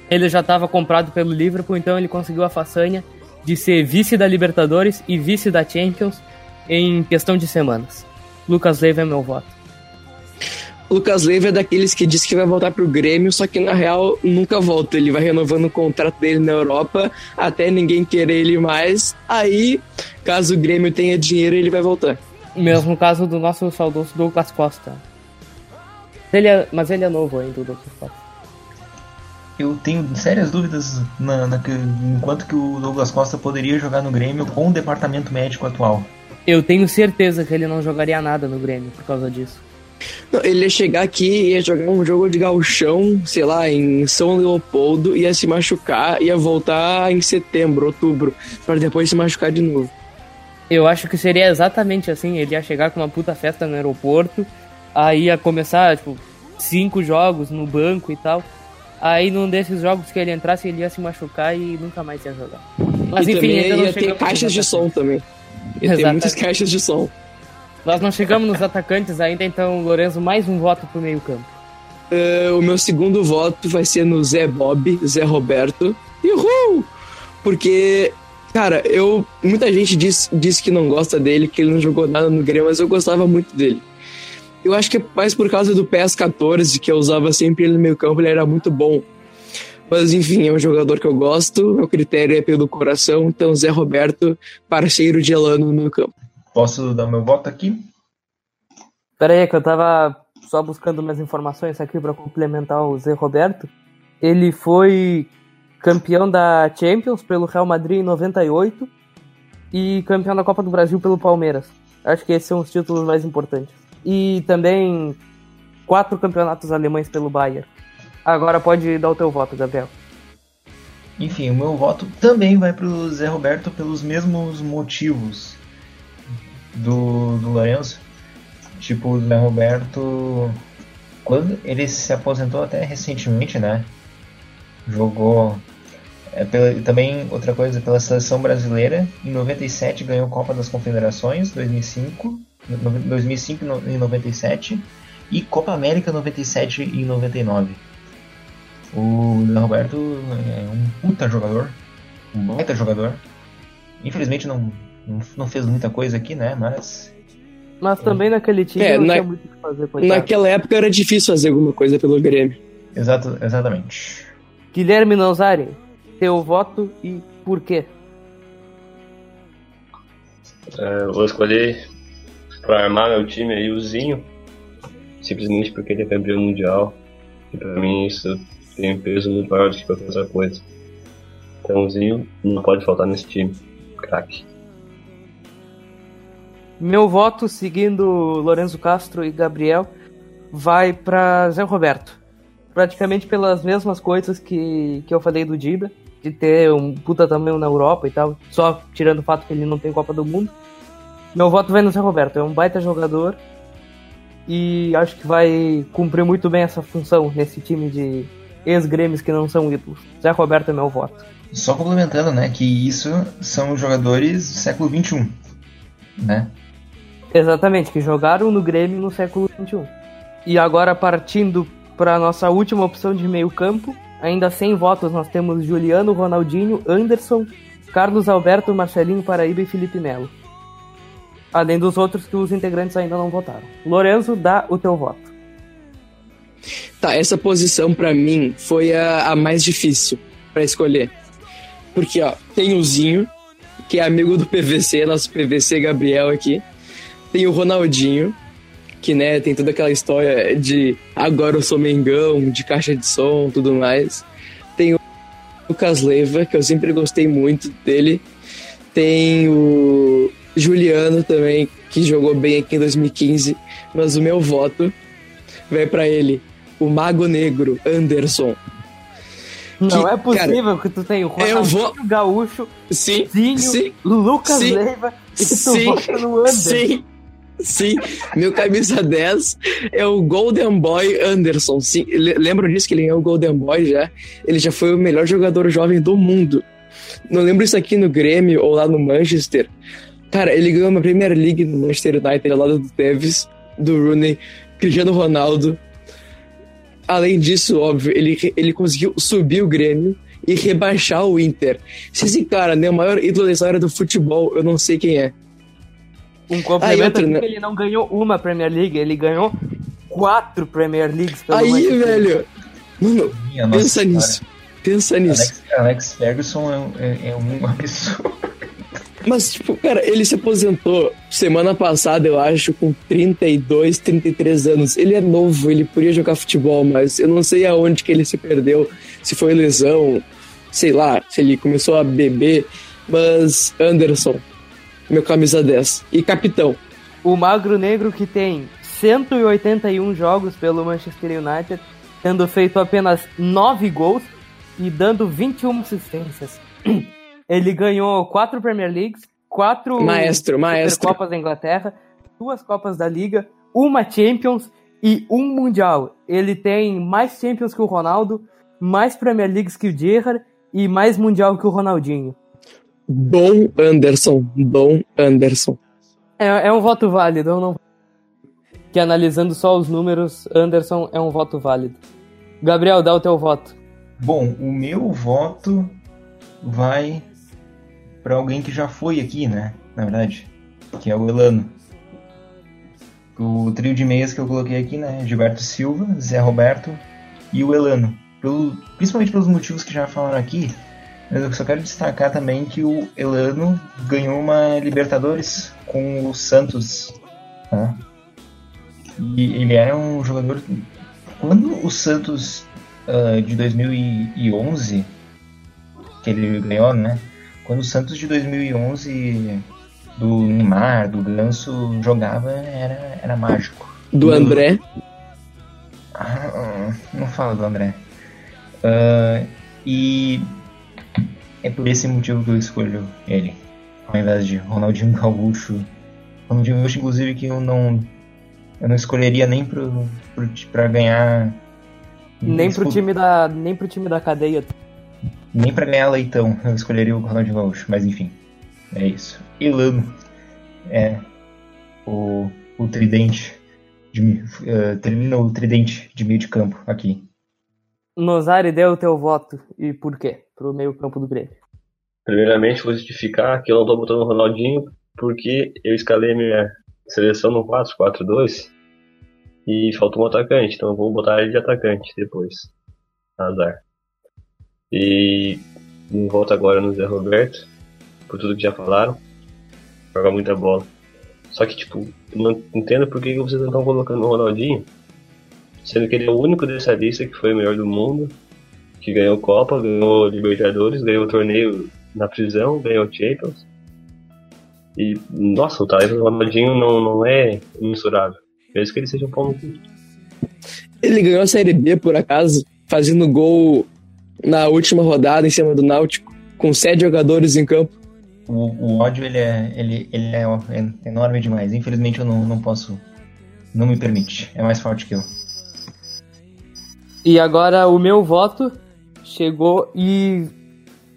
ele já estava comprado pelo Liverpool, então ele conseguiu a façanha de ser vice da Libertadores e vice da Champions em questão de semanas. Lucas Leiva é meu voto. Lucas Leiva é daqueles que diz que vai voltar pro Grêmio, só que na real nunca volta. Ele vai renovando o contrato dele na Europa até ninguém querer ele mais. Aí, caso o Grêmio tenha dinheiro, ele vai voltar. Mesmo caso do nosso saudoso Douglas Costa. Ele é- mas ele é novo ainda, o Douglas Costa. Eu tenho sérias dúvidas na, na enquanto que o Douglas Costa poderia jogar no Grêmio com o departamento médico atual. Eu tenho certeza que ele não jogaria nada no Grêmio por causa disso. Não, ele ia chegar aqui e ia jogar um jogo de gauchão, sei lá, em São Leopoldo, ia se machucar, ia voltar em setembro, outubro, para depois se machucar de novo. Eu acho que seria exatamente assim. Ele ia chegar com uma puta festa no aeroporto, aí ia começar, tipo, cinco jogos no banco e tal. Aí num desses jogos que ele entrasse, ele ia se machucar e nunca mais ia jogar. Mas e enfim, também ainda não ia ter caixas de som também. Ia ter muitas caixas de som. Nós não chegamos nos atacantes ainda, então, Lorenzo, mais um voto pro meio campo. Eh, o meu segundo voto vai ser no Zé Bob, Zé Roberto. Uhul! Porque, cara, eu. Muita gente diz, diz que não gosta dele, que ele não jogou nada no Grêmio, mas eu gostava muito dele. Eu acho que é mais por causa do PES 14, que eu usava sempre ele no meio campo, ele era muito bom. Mas enfim, é um jogador que eu gosto, meu critério é pelo coração, então Zé Roberto, parceiro de Elano no meu campo. Posso dar meu voto aqui? Pera aí, que eu tava só buscando umas informações aqui pra complementar o Zé Roberto. Ele foi campeão da Champions pelo Real Madrid em 98 e campeão da Copa do Brasil pelo Palmeiras. Acho que esses são os títulos mais importantes. E também quatro campeonatos alemães pelo Bayern. Agora pode dar o teu voto, Gabriel. Enfim, o meu voto também vai pro Zé Roberto pelos mesmos motivos do, do Lourenço. Tipo, o Zé Roberto, quando ele se aposentou até recentemente, né? Jogou é, pela- também outra coisa pela seleção brasileira. Em 97 ganhou Copa das Confederações, 2005, no- 2005 e no- e 97 e Copa América 97 e 99. O Roberto é um puta jogador, um baita jogador. Infelizmente não, não, fez muita coisa aqui, né? Mas Mas também naquele time É, não na- tinha muito o que fazer, coitado. Naquela época era difícil fazer alguma coisa pelo Grêmio. exato, exatamente. Guilherme Nanzari, teu voto e por quê? É, vou escolher pra armar meu time aí, o Zinho, simplesmente porque ele é campeão mundial. E pra mim isso tem um peso muito maior do que qualquer outra coisa. Então o Zinho não pode faltar nesse time. Craque. Meu voto, seguindo Lorenzo Castro e Gabriel, vai para Zé Roberto. Praticamente pelas mesmas coisas que, que eu falei do Dida, de ter um puta tamanho na Europa e tal, só tirando o fato que ele não tem Copa do Mundo. Meu voto vai no Zé Roberto, é um baita jogador e acho que vai cumprir muito bem essa função nesse time de ex-grêmios que não são ídolos. Zé Roberto é meu voto. Só complementando, né, que isso são jogadores do século XXI, né? Exatamente, que jogaram no Grêmio no século XXI. E agora partindo para a nossa última opção de meio campo, ainda sem votos nós temos Juliano, Ronaldinho, Anderson, Carlos Alberto, Marcelinho Paraíba e Felipe Melo. Além dos outros que os integrantes ainda não votaram. Lorenzo, dá o teu voto. Tá, essa posição para mim foi a, a mais difícil para escolher. Porque, ó, tem o Zinho, que é amigo do PVC, nosso PVC Gabriel aqui. Tem o Ronaldinho, que, né, tem toda aquela história de agora eu sou Mengão, de caixa de som, tudo mais. Tem o Lucas Leiva, que eu sempre gostei muito dele. Tem o Juliano também, que jogou bem aqui em 2015, mas o meu voto vai para ele, o Mago Negro Anderson. Não Que, é possível que tu tenha o Ronaldinho vou- Gaúcho, Sim, Zinho, sim, Lucas sim, Leiva e tu sim, vota no Anderson. sim, sim. Meu camisa 10 é o Golden Boy Anderson. Sim, le- lembram disso que ele ganhou o Golden Boy já? Ele já foi o melhor jogador jovem do mundo. Não lembro isso aqui no Grêmio ou lá no Manchester. Cara, ele ganhou uma Premier League no Manchester United ao lado do Tevez, do Rooney, Cristiano Ronaldo. Além disso, óbvio, ele, ele conseguiu subir o Grêmio e rebaixar o Inter. Se esse cara não é o maior ídolo da história do futebol, eu não sei quem é. Um complemento outra, aqui né? que ele não ganhou uma Premier League, ele ganhou quatro Premier Leagues pelo Aí, Manchester. velho. Mano, Minha nossa pensa nisso. Pensa nisso. Alex, Alex Ferguson é, é- é um absurdo. Mas, tipo, cara, ele se aposentou semana passada, eu acho, com 32, 33 anos. Ele é novo, ele podia jogar futebol, mas eu não sei aonde que ele se perdeu. Se foi lesão, sei lá, se ele começou a beber. Mas, Anderson, meu camisa 10. E capitão. O Magro Negro que tem 181 jogos pelo Manchester United, tendo feito apenas 9 gols e dando 21 assistências. Ele ganhou 4 Premier Leagues, 4 Maestro, maestro. Copas da Inglaterra, duas Copas da Liga, uma Champions e um Mundial. Ele tem mais Champions que o Ronaldo, mais Premier Leagues que o Gerrard e mais Mundial que o Ronaldinho. Dom Anderson. Dom Anderson. É, é um voto válido, eu não. Que analisando só os números, Anderson é um voto válido. Gabriel, dá o teu voto. Bom, o meu voto vai para alguém que já foi aqui, né? Na verdade, que é o Elano. O trio de meias que eu coloquei aqui, né? Gilberto Silva, Zé Roberto e o Elano. Pelo, principalmente pelos motivos que já falaram aqui, mas eu só quero destacar também que o Elano ganhou uma Libertadores com o Santos. Né? E ele era um jogador. Quando o Santos ah, de 2011, que ele ganhou, né? Quando o Santos de 2011 do Neymar, do Ganso jogava, era, era mágico. Do André. Ah, não fala do André. Ah, e é por esse motivo que eu escolho ele, ao invés de Ronaldinho Gaúcho. Ronaldinho Gaúcho, inclusive, que eu não eu não escolheria nem pro, pro, pra ganhar Nem pro, time da, nem pro time da cadeia. Nem pra ganhar leitão eu escolheria o Ronaldinho Gaúcho, mas enfim, é isso. Elano é o, o tridente de, eh, termina o tridente de meio de campo aqui. Nozari, dê o teu voto. E por quê? Pro meio campo do Grêmio. Primeiramente, vou justificar que eu não tô botando o Ronaldinho porque eu escalei minha seleção no 4-4-2 e faltou um atacante, então eu vou botar ele de atacante depois. Azar. E voto agora no Zé Roberto, por tudo que já falaram. Joga muita bola. Só que, tipo, não entendo por que vocês não estão colocando o Ronaldinho. Sendo que ele é o único dessa lista que foi o melhor do mundo, que ganhou Copa, ganhou Libertadores, ganhou torneio na prisão, ganhou Champions. E, nossa, o talento do Ronaldinho não, não é imensurável. Mesmo que ele seja um pau no. Ele ganhou a Série B, por acaso, fazendo gol na última rodada em cima do Náutico, com sete jogadores em campo. O, o ódio ele é, ele, ele é enorme demais. Infelizmente eu não, não posso. Não me permite. É mais forte que eu. E agora o meu voto chegou e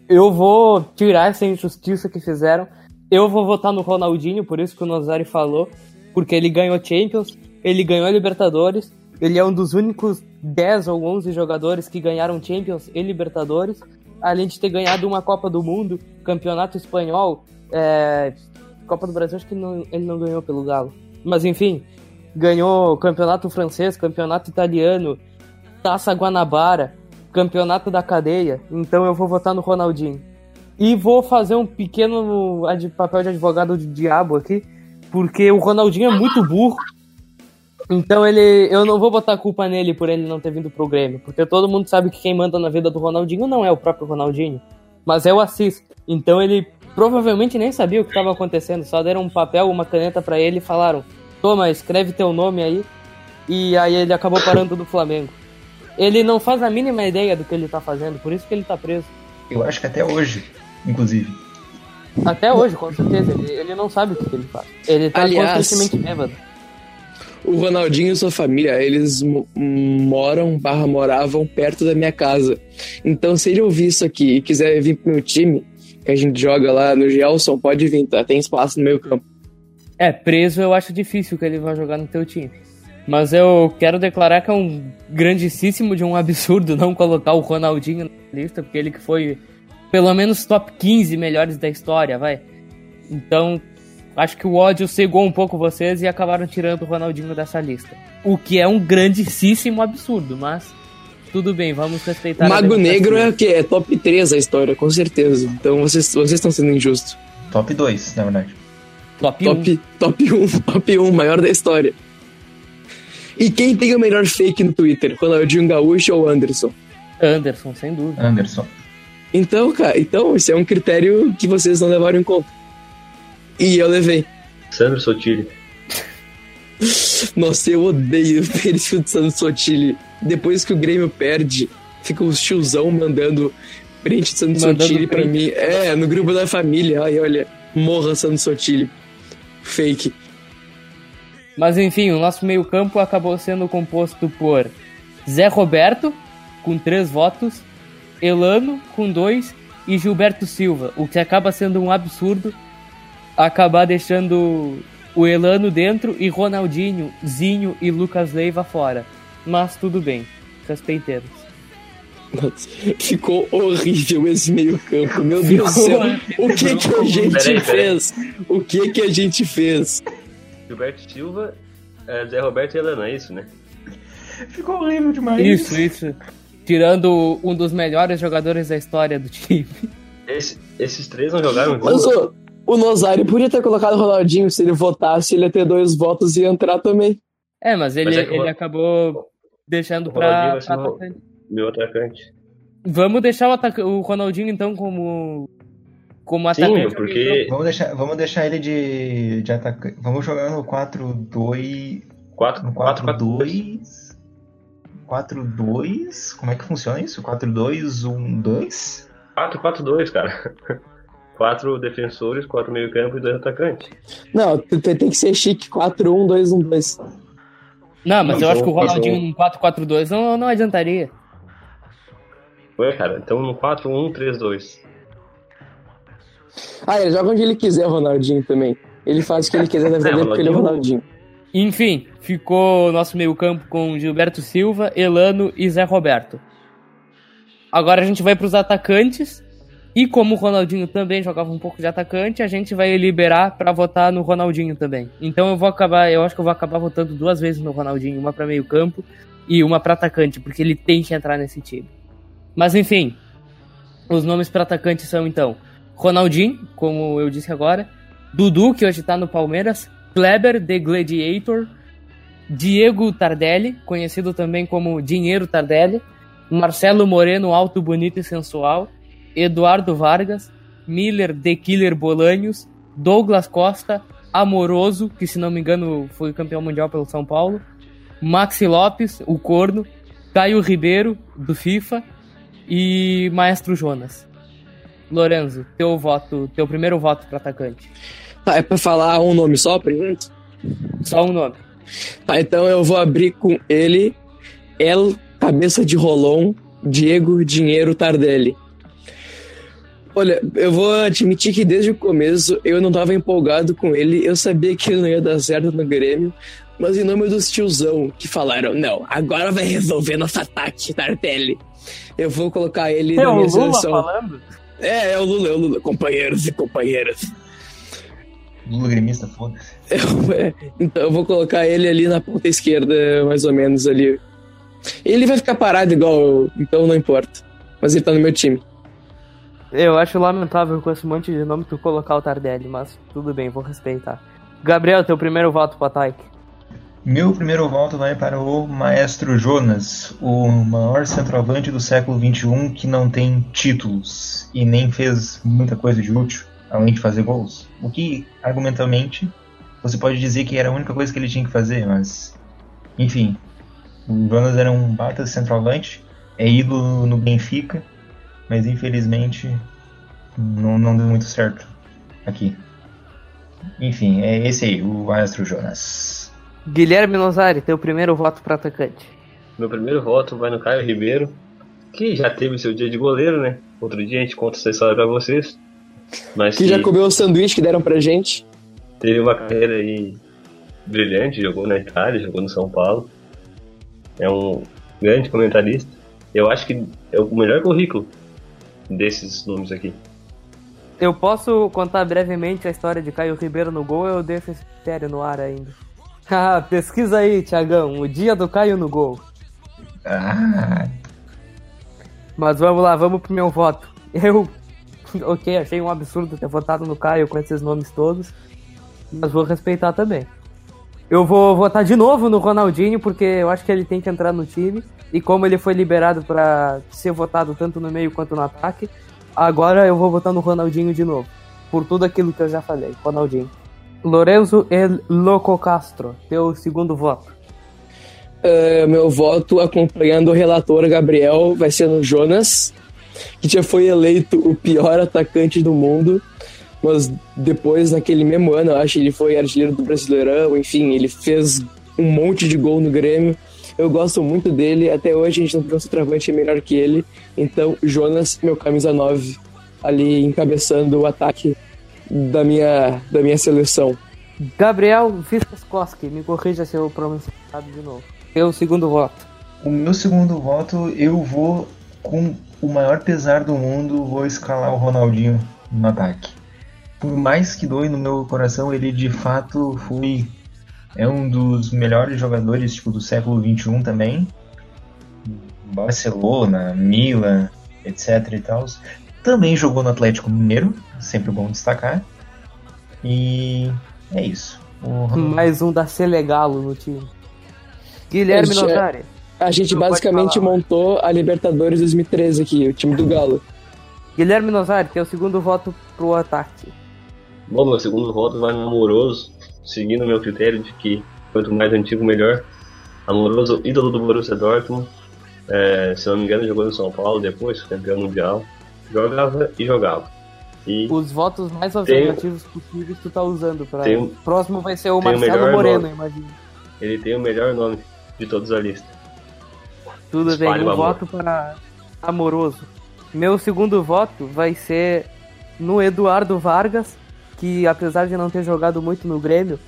eu vou tirar essa injustiça que fizeram. Eu vou votar no Ronaldinho, por isso que o Nozari falou, porque ele ganhou Champions, ele ganhou Libertadores, ele é um dos únicos 10 ou 11 jogadores que ganharam Champions e Libertadores, além de ter ganhado uma Copa do Mundo, Campeonato Espanhol, é... Copa do Brasil acho que não, ele não ganhou pelo Galo. Mas enfim, ganhou Campeonato Francês, Campeonato Italiano, Taça Guanabara, Campeonato da Cadeia. Então eu vou votar no Ronaldinho. E vou fazer um pequeno papel de advogado do diabo aqui, porque o Ronaldinho é muito burro. Então ele, eu não vou botar a culpa nele por ele não ter vindo pro Grêmio, porque todo mundo sabe que quem manda na vida do Ronaldinho não é o próprio Ronaldinho, mas é o Assis. Então ele provavelmente nem sabia o que estava acontecendo, só deram um papel, uma caneta pra ele e falaram: "Toma, escreve teu nome aí". E aí ele acabou parando do Flamengo. Ele não faz a mínima ideia do que ele tá fazendo, por isso que ele tá preso. Eu acho que até hoje, inclusive. Até hoje, com certeza, ele, ele não sabe o que, que ele faz. Ele tá Aliás- constantemente bêbado. O Ronaldinho e sua família, eles mo- moram, barra moravam perto da minha casa. Então, se ele ouvir isso aqui e quiser vir pro meu time, que a gente joga lá no Gelson, pode vir, tá? Tem espaço no meio campo. É, preso eu acho difícil que ele vai jogar no teu time. Mas eu quero declarar que é um grandíssimo de um absurdo não colocar o Ronaldinho na lista, porque ele que foi pelo menos top 15 melhores da história, vai. Então, acho que o ódio cegou um pouco vocês e acabaram tirando o Ronaldinho dessa lista. O que é um grandíssimo absurdo, mas tudo bem, vamos respeitar a Mago. Negro é o quê? É top 3 a história, com certeza. Então, vocês vocês estão sendo injustos. Top 2, na verdade. top 1. Top, top 1, top 1, maior da história. E quem tem o melhor fake no Twitter? Ronaldinho Gaúcho ou Anderson? Anderson, sem dúvida. Anderson. Então, cara, então esse é um critério que vocês não levaram em conta. E eu levei. Sandro Sotile. Nossa, eu odeio o perfil do Sandro Sotile. Depois que o Grêmio perde, fica os tiozão mandando print de Sandro Sotile pra print. mim. É, no grupo da família. Ai, olha, morra Sandro Sotile. Fake. Mas enfim, o nosso meio-campo acabou sendo composto por Zé Roberto, com três votos, Elano, com dois, e Gilberto Silva, o que acaba sendo um absurdo acabar deixando o Elano dentro e Ronaldinho, Zinho e Lucas Leiva fora. Mas tudo bem, respeitemos. Ficou horrível esse meio campo. Meu Deus do céu. O que que a gente Peraí, peraí. fez? O que que a gente fez? Gilberto Silva, é, Zé Roberto e Elano, é isso, né? Ficou horrível demais. Isso, isso. Tirando um dos melhores jogadores da história do time. Esse- esses três não jogaram Mas? O, Nozário podia ter colocado o Ronaldinho se ele votasse, ele ia ter dois votos e ia entrar também. É, mas ele, Mas é ele acabou deixando o pra, pra o- atacante. Meu atacante. Vamos deixar o, ataca- o Ronaldinho então como como Sim, atacante. porque Vamos deixar, vamos deixar ele de, de atacante. Vamos jogar no 4-2. 4 No 4 4 4-2. 4-2. Como é que funciona isso? 4-2-1-2? 4 4 2, cara. Quatro defensores, quatro meio-campo e dois atacantes. Não, tu- tu tem que ser chique 4-1-2-1-2. Não, mas Não, eu acho que o então- Ronaldinho num 4-4-2 não, não adiantaria. Ué, cara, então no 4 1 3 2. Ah, ele joga onde ele quiser, o Ronaldinho também. Ele faz o que ele quiser na vida É, dele porque ele é o Ronaldinho. Enfim, ficou o nosso meio-campo com Gilberto Silva, Elano e Zé Roberto. Agora a gente vai para os atacantes. E como o Ronaldinho também jogava um pouco de atacante, a gente vai liberar para votar no Ronaldinho também. Então eu vou acabar, eu acho que eu vou acabar votando duas vezes no Ronaldinho, uma para meio-campo e uma para atacante, porque ele tem que entrar nesse time. Mas enfim, os nomes para atacante são então Ronaldinho, como eu disse agora, Dudu, que hoje tá no Palmeiras, Kleber, The Gladiator, Diego Tardelli, conhecido também como Dinheiro Tardelli, Marcelo Moreno, alto, bonito e sensual, Eduardo Vargas, Miller, The Killer Bolanhos, Douglas Costa, Amoroso, que se não me engano foi campeão mundial pelo São Paulo, Maxi Lopes, o Corno, Caio Ribeiro, do FIFA, e Maestro Jonas. Lorenzo, teu voto, teu primeiro voto para atacante. Tá, é pra falar um nome só, primeiro? Só um nome. Tá, então eu vou abrir com ele, El Cabeça de Rolon, Diego Dinheiro Tardelli. Olha, eu vou admitir que desde o começo eu não tava empolgado com ele, eu sabia que ele não ia dar certo no Grêmio, mas em nome dos tiozão que falaram, não, agora vai resolver nosso ataque, Tardelli. Eu vou colocar ele É na o minha Lula seleção. falando? É, é o Lula, é o Lula. Companheiros e companheiras. Lula gremista, foda-se. É, então eu vou colocar ele ali na ponta esquerda, mais ou menos ali. Ele vai ficar parado igual, eu, então não importa. Mas ele tá no meu time. Eu acho lamentável com esse monte de nome tu colocar o Tardelli, mas tudo bem, vou respeitar. Gabriel, teu primeiro voto pro ataque. Meu primeiro voto vai para o Maestro Jonas, o maior centroavante do século XXI que não tem títulos e nem fez muita coisa de útil, além de fazer gols. O que, argumentalmente, você pode dizer que era a única coisa que ele tinha que fazer, mas. Enfim. O Jonas era um baita centroavante, é ídolo no Benfica, mas infelizmente não, não deu muito certo aqui. Enfim, é esse aí, o Maestro Jonas. Guilherme Nozari, teu primeiro voto para atacante. Meu primeiro voto vai no Caio Ribeiro, que já teve seu dia de goleiro, né? Outro dia a gente conta essa história pra vocês. Mas Que já comeu o sanduíche que deram pra gente. teve uma carreira aí brilhante, jogou na Itália, jogou no São Paulo. É um grande comentarista. Eu acho que é o melhor currículo desses nomes aqui. Eu posso contar brevemente a história de Caio Ribeiro no gol ou eu deixo esse mistério no ar ainda? Ah, pesquisa aí, Tiagão, o dia do Caio no gol. Ah, Mas vamos lá, vamos pro meu voto. Eu, ok, achei um absurdo ter votado no Caio com esses nomes todos, mas vou respeitar também. Eu vou votar de novo no Ronaldinho, porque eu acho que ele tem que entrar no time, e como ele foi liberado pra ser votado tanto no meio quanto no ataque, agora eu vou votar no Ronaldinho de novo, por tudo aquilo que eu já falei, Ronaldinho. Lorenzo El Loco Castro, teu segundo voto. É, meu voto, acompanhando o relator Gabriel, vai ser no Jonas, que já foi eleito o pior atacante do mundo. Mas depois, naquele mesmo ano, eu acho que ele foi artilheiro do Brasileirão, enfim, ele fez um monte de gol no Grêmio. Eu gosto muito dele, até hoje a gente não tem um centroavante melhor que ele. Então, Jonas, meu camisa 9, ali encabeçando o ataque da minha, da minha seleção. Gabriel Vistaskoski, me corrija se eu pronunciei errado de novo. Teu segundo voto. o meu segundo voto, eu vou, com o maior pesar do mundo, vou escalar o Ronaldinho no ataque. Por mais que doe no meu coração, ele de fato foi é um dos melhores jogadores tipo, do século XXI também. Barcelona, Milan, etc e tal. Também jogou no Atlético Mineiro, sempre bom destacar. E é isso. O Mais um da Selegalo no time. Guilherme Poxa, Notari. A gente basicamente falar, montou a Libertadores 2013 aqui, o time do Galo. Guilherme Notari, teu segundo voto pro ataque. Bom, meu segundo voto vai no Amoroso, seguindo o meu critério de que quanto mais antigo, melhor. Amoroso, ídolo do Borussia Dortmund. É, se não me engano, jogou no São Paulo depois, campeão mundial. Jogava e jogava. E Os votos mais alternativos possíveis tu tá usando. Tem um- Próximo vai ser o o Marcelo melhor Moreno, nome. imagina. ele tem o melhor nome de todos da lista. Tudo bem, um o voto para Amoroso. Meu segundo voto vai ser no Eduardo Vargas, que apesar de não ter jogado muito no Grêmio,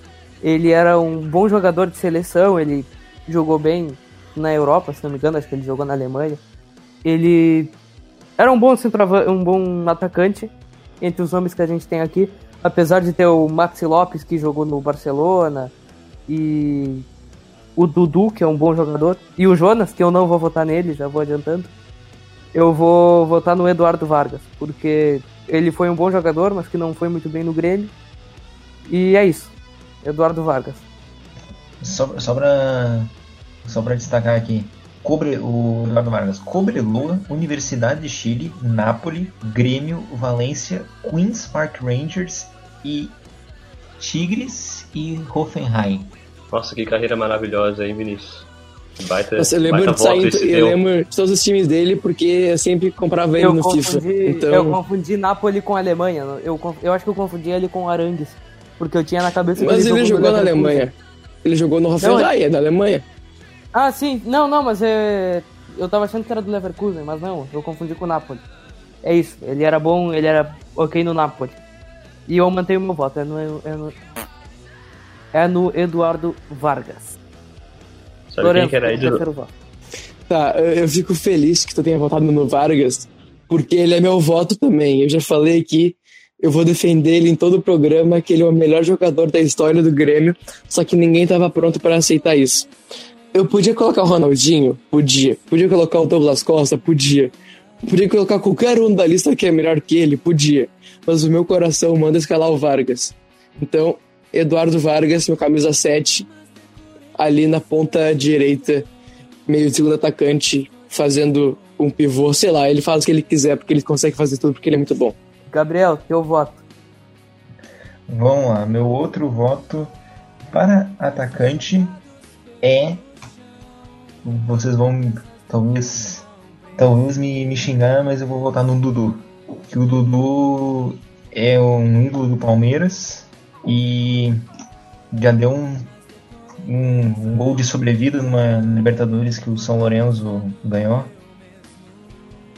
ele era um bom jogador de seleção, ele jogou bem na Europa, se não me engano, acho que ele jogou na Alemanha. Ele era um bom centroavante, um bom atacante entre os nomes que a gente tem aqui, apesar de ter o Maxi Lopes que jogou no Barcelona e o Dudu, que é um bom jogador, e o Jonas, que eu não vou votar nele, já vou adiantando. Eu vou votar no Eduardo Vargas, porque ele foi um bom jogador, mas que não foi muito bem no Grêmio. E é isso. Eduardo Vargas. Só, só pra. Só pra destacar aqui. Cobre, o Eduardo Vargas. Cobreloa, Universidade de Chile, Nápoles, Grêmio, Valência, Queens Park Rangers e Tigres e Hoffenheim. Nossa, que carreira maravilhosa, hein, Vinícius? Baita, Nossa, eu lembro baita de sair, eu lembro de todos os times dele porque eu sempre comprava ele Eu no confundi, FIFA. eu Então, confundi Napoli com Alemanha. Eu, eu acho que eu confundi ele com Arangues. Porque eu tinha na cabeça que mas ele no jogou na. Alemanha. Ele jogou no Hoffenheim, é da Alemanha. Ah, sim. Não, não, mas é... eu tava achando que era do Leverkusen, mas não, eu confundi com o Napoli. É isso, ele era bom, ele era ok no Napoli. E eu mantenho meu voto, é no, é no, é no Eduardo Vargas. Sabe quem que era terceiro voto. Tá, eu fico feliz que tu tenha votado no Vargas, porque ele é meu voto também. Eu já falei aqui, eu vou defender ele em todo o programa, que ele é o melhor jogador da história do Grêmio, só que ninguém tava pronto para aceitar isso. Eu podia colocar o Ronaldinho? Podia. Podia colocar o Douglas Costa? Podia. Podia colocar qualquer um da lista que é melhor que ele? Podia. Mas o meu coração manda escalar o Vargas. Então, Eduardo Vargas, meu camisa 7, ali na ponta direita, meio de segundo atacante, fazendo um pivô, sei lá, ele faz o que ele quiser, porque ele consegue fazer tudo, porque ele é muito bom. Gabriel, teu voto. Vamos lá, meu outro voto para atacante é. Vocês vão talvez talvez me, me xingar, mas eu vou votar no Dudu. Que o Dudu é um ídolo do Palmeiras e já deu um, um, um gol de sobrevida numa Libertadores que o São Lourenço ganhou.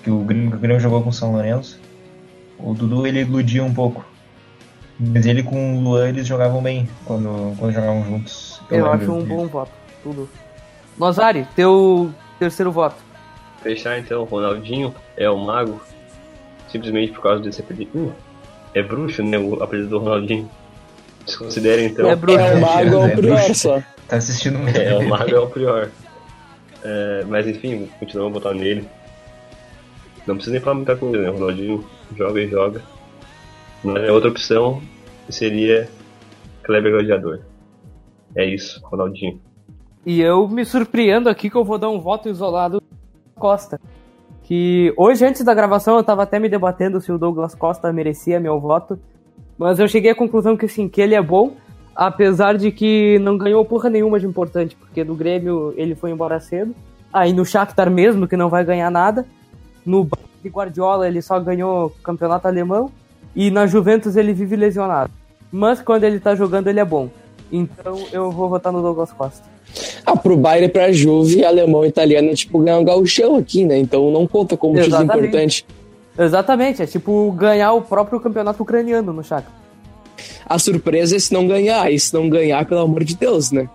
Que o Grêmio, o Grêmio jogou com o São Lourenço. O Dudu ele iludia um pouco. Mas ele com o Luan eles jogavam bem quando, quando jogavam juntos. Eu, lembro acho um disso. bom voto. Tudo. Nozari, teu terceiro voto. Fechar então, Ronaldinho é o mago, simplesmente por causa desse apelido. Hum, é bruxo, né? O apelido do Ronaldinho. Desconsidera então. É bruxo. É o mago, é É bruxo. Tá assistindo muito. É, o mago é o pior. É, mas enfim, continuamos a botar nele. Não precisa nem falar muita coisa, né? O Ronaldinho joga e joga. Mas a outra opção seria Kleber Gladiador. É isso, Ronaldinho. E eu me surpreendo aqui que eu vou dar um voto isolado Costa. Que hoje, antes da gravação, eu tava até me debatendo se o Douglas Costa merecia meu voto. Mas eu cheguei à conclusão que sim, que ele é bom, apesar de que não ganhou porra nenhuma de importante, porque do Grêmio ele foi embora cedo. Aí no Shakhtar mesmo, que não vai ganhar nada. No de Guardiola ele só ganhou campeonato alemão. E na Juventus ele vive lesionado. Mas quando ele tá jogando ele é bom. Então eu vou votar no Douglas Costa. Ah, pro Bayern e pra Juve, alemão e italiano, tipo, ganhar um gauchão aqui, né? Então não conta como título importante. Exatamente, é tipo ganhar o próprio campeonato ucraniano no Shakhtar. A surpresa é se não ganhar, e se não ganhar, pelo amor de Deus, né?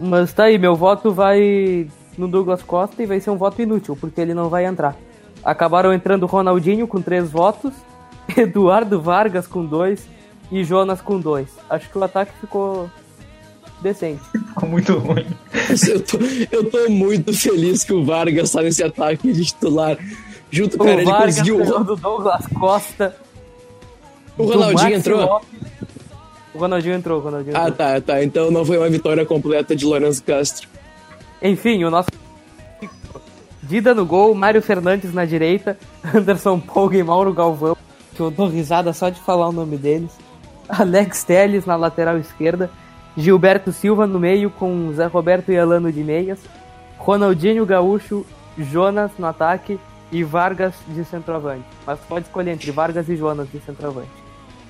Mas tá aí, meu voto vai no Douglas Costa e vai ser um voto inútil, porque ele não vai entrar. Acabaram entrando Ronaldinho com três votos, Eduardo Vargas com dois e Jonas com dois. Acho que o ataque ficou decente. Ficou muito ruim. Eu tô, eu tô muito feliz que o Vargas tá nesse ataque de titular. Junto, O cara, ele Vargas conseguiu. ganhou do Douglas Costa. O do Ronaldinho entrou? Lopes. O Ronaldinho entrou, o Ronaldinho Ah, entrou. tá, tá. Então não foi uma vitória completa de Lourenço Castro. Enfim, o nosso. Dida no gol, Mário Fernandes na direita, Anderson Polga e Mauro Galvão, que eu dou risada só de falar o nome deles. Alex Telles na lateral esquerda, Gilberto Silva no meio com Zé Roberto e Alano de meias, Ronaldinho Gaúcho, Jonas no ataque e Vargas de centroavante. Mas pode escolher entre Vargas e Jonas de centroavante.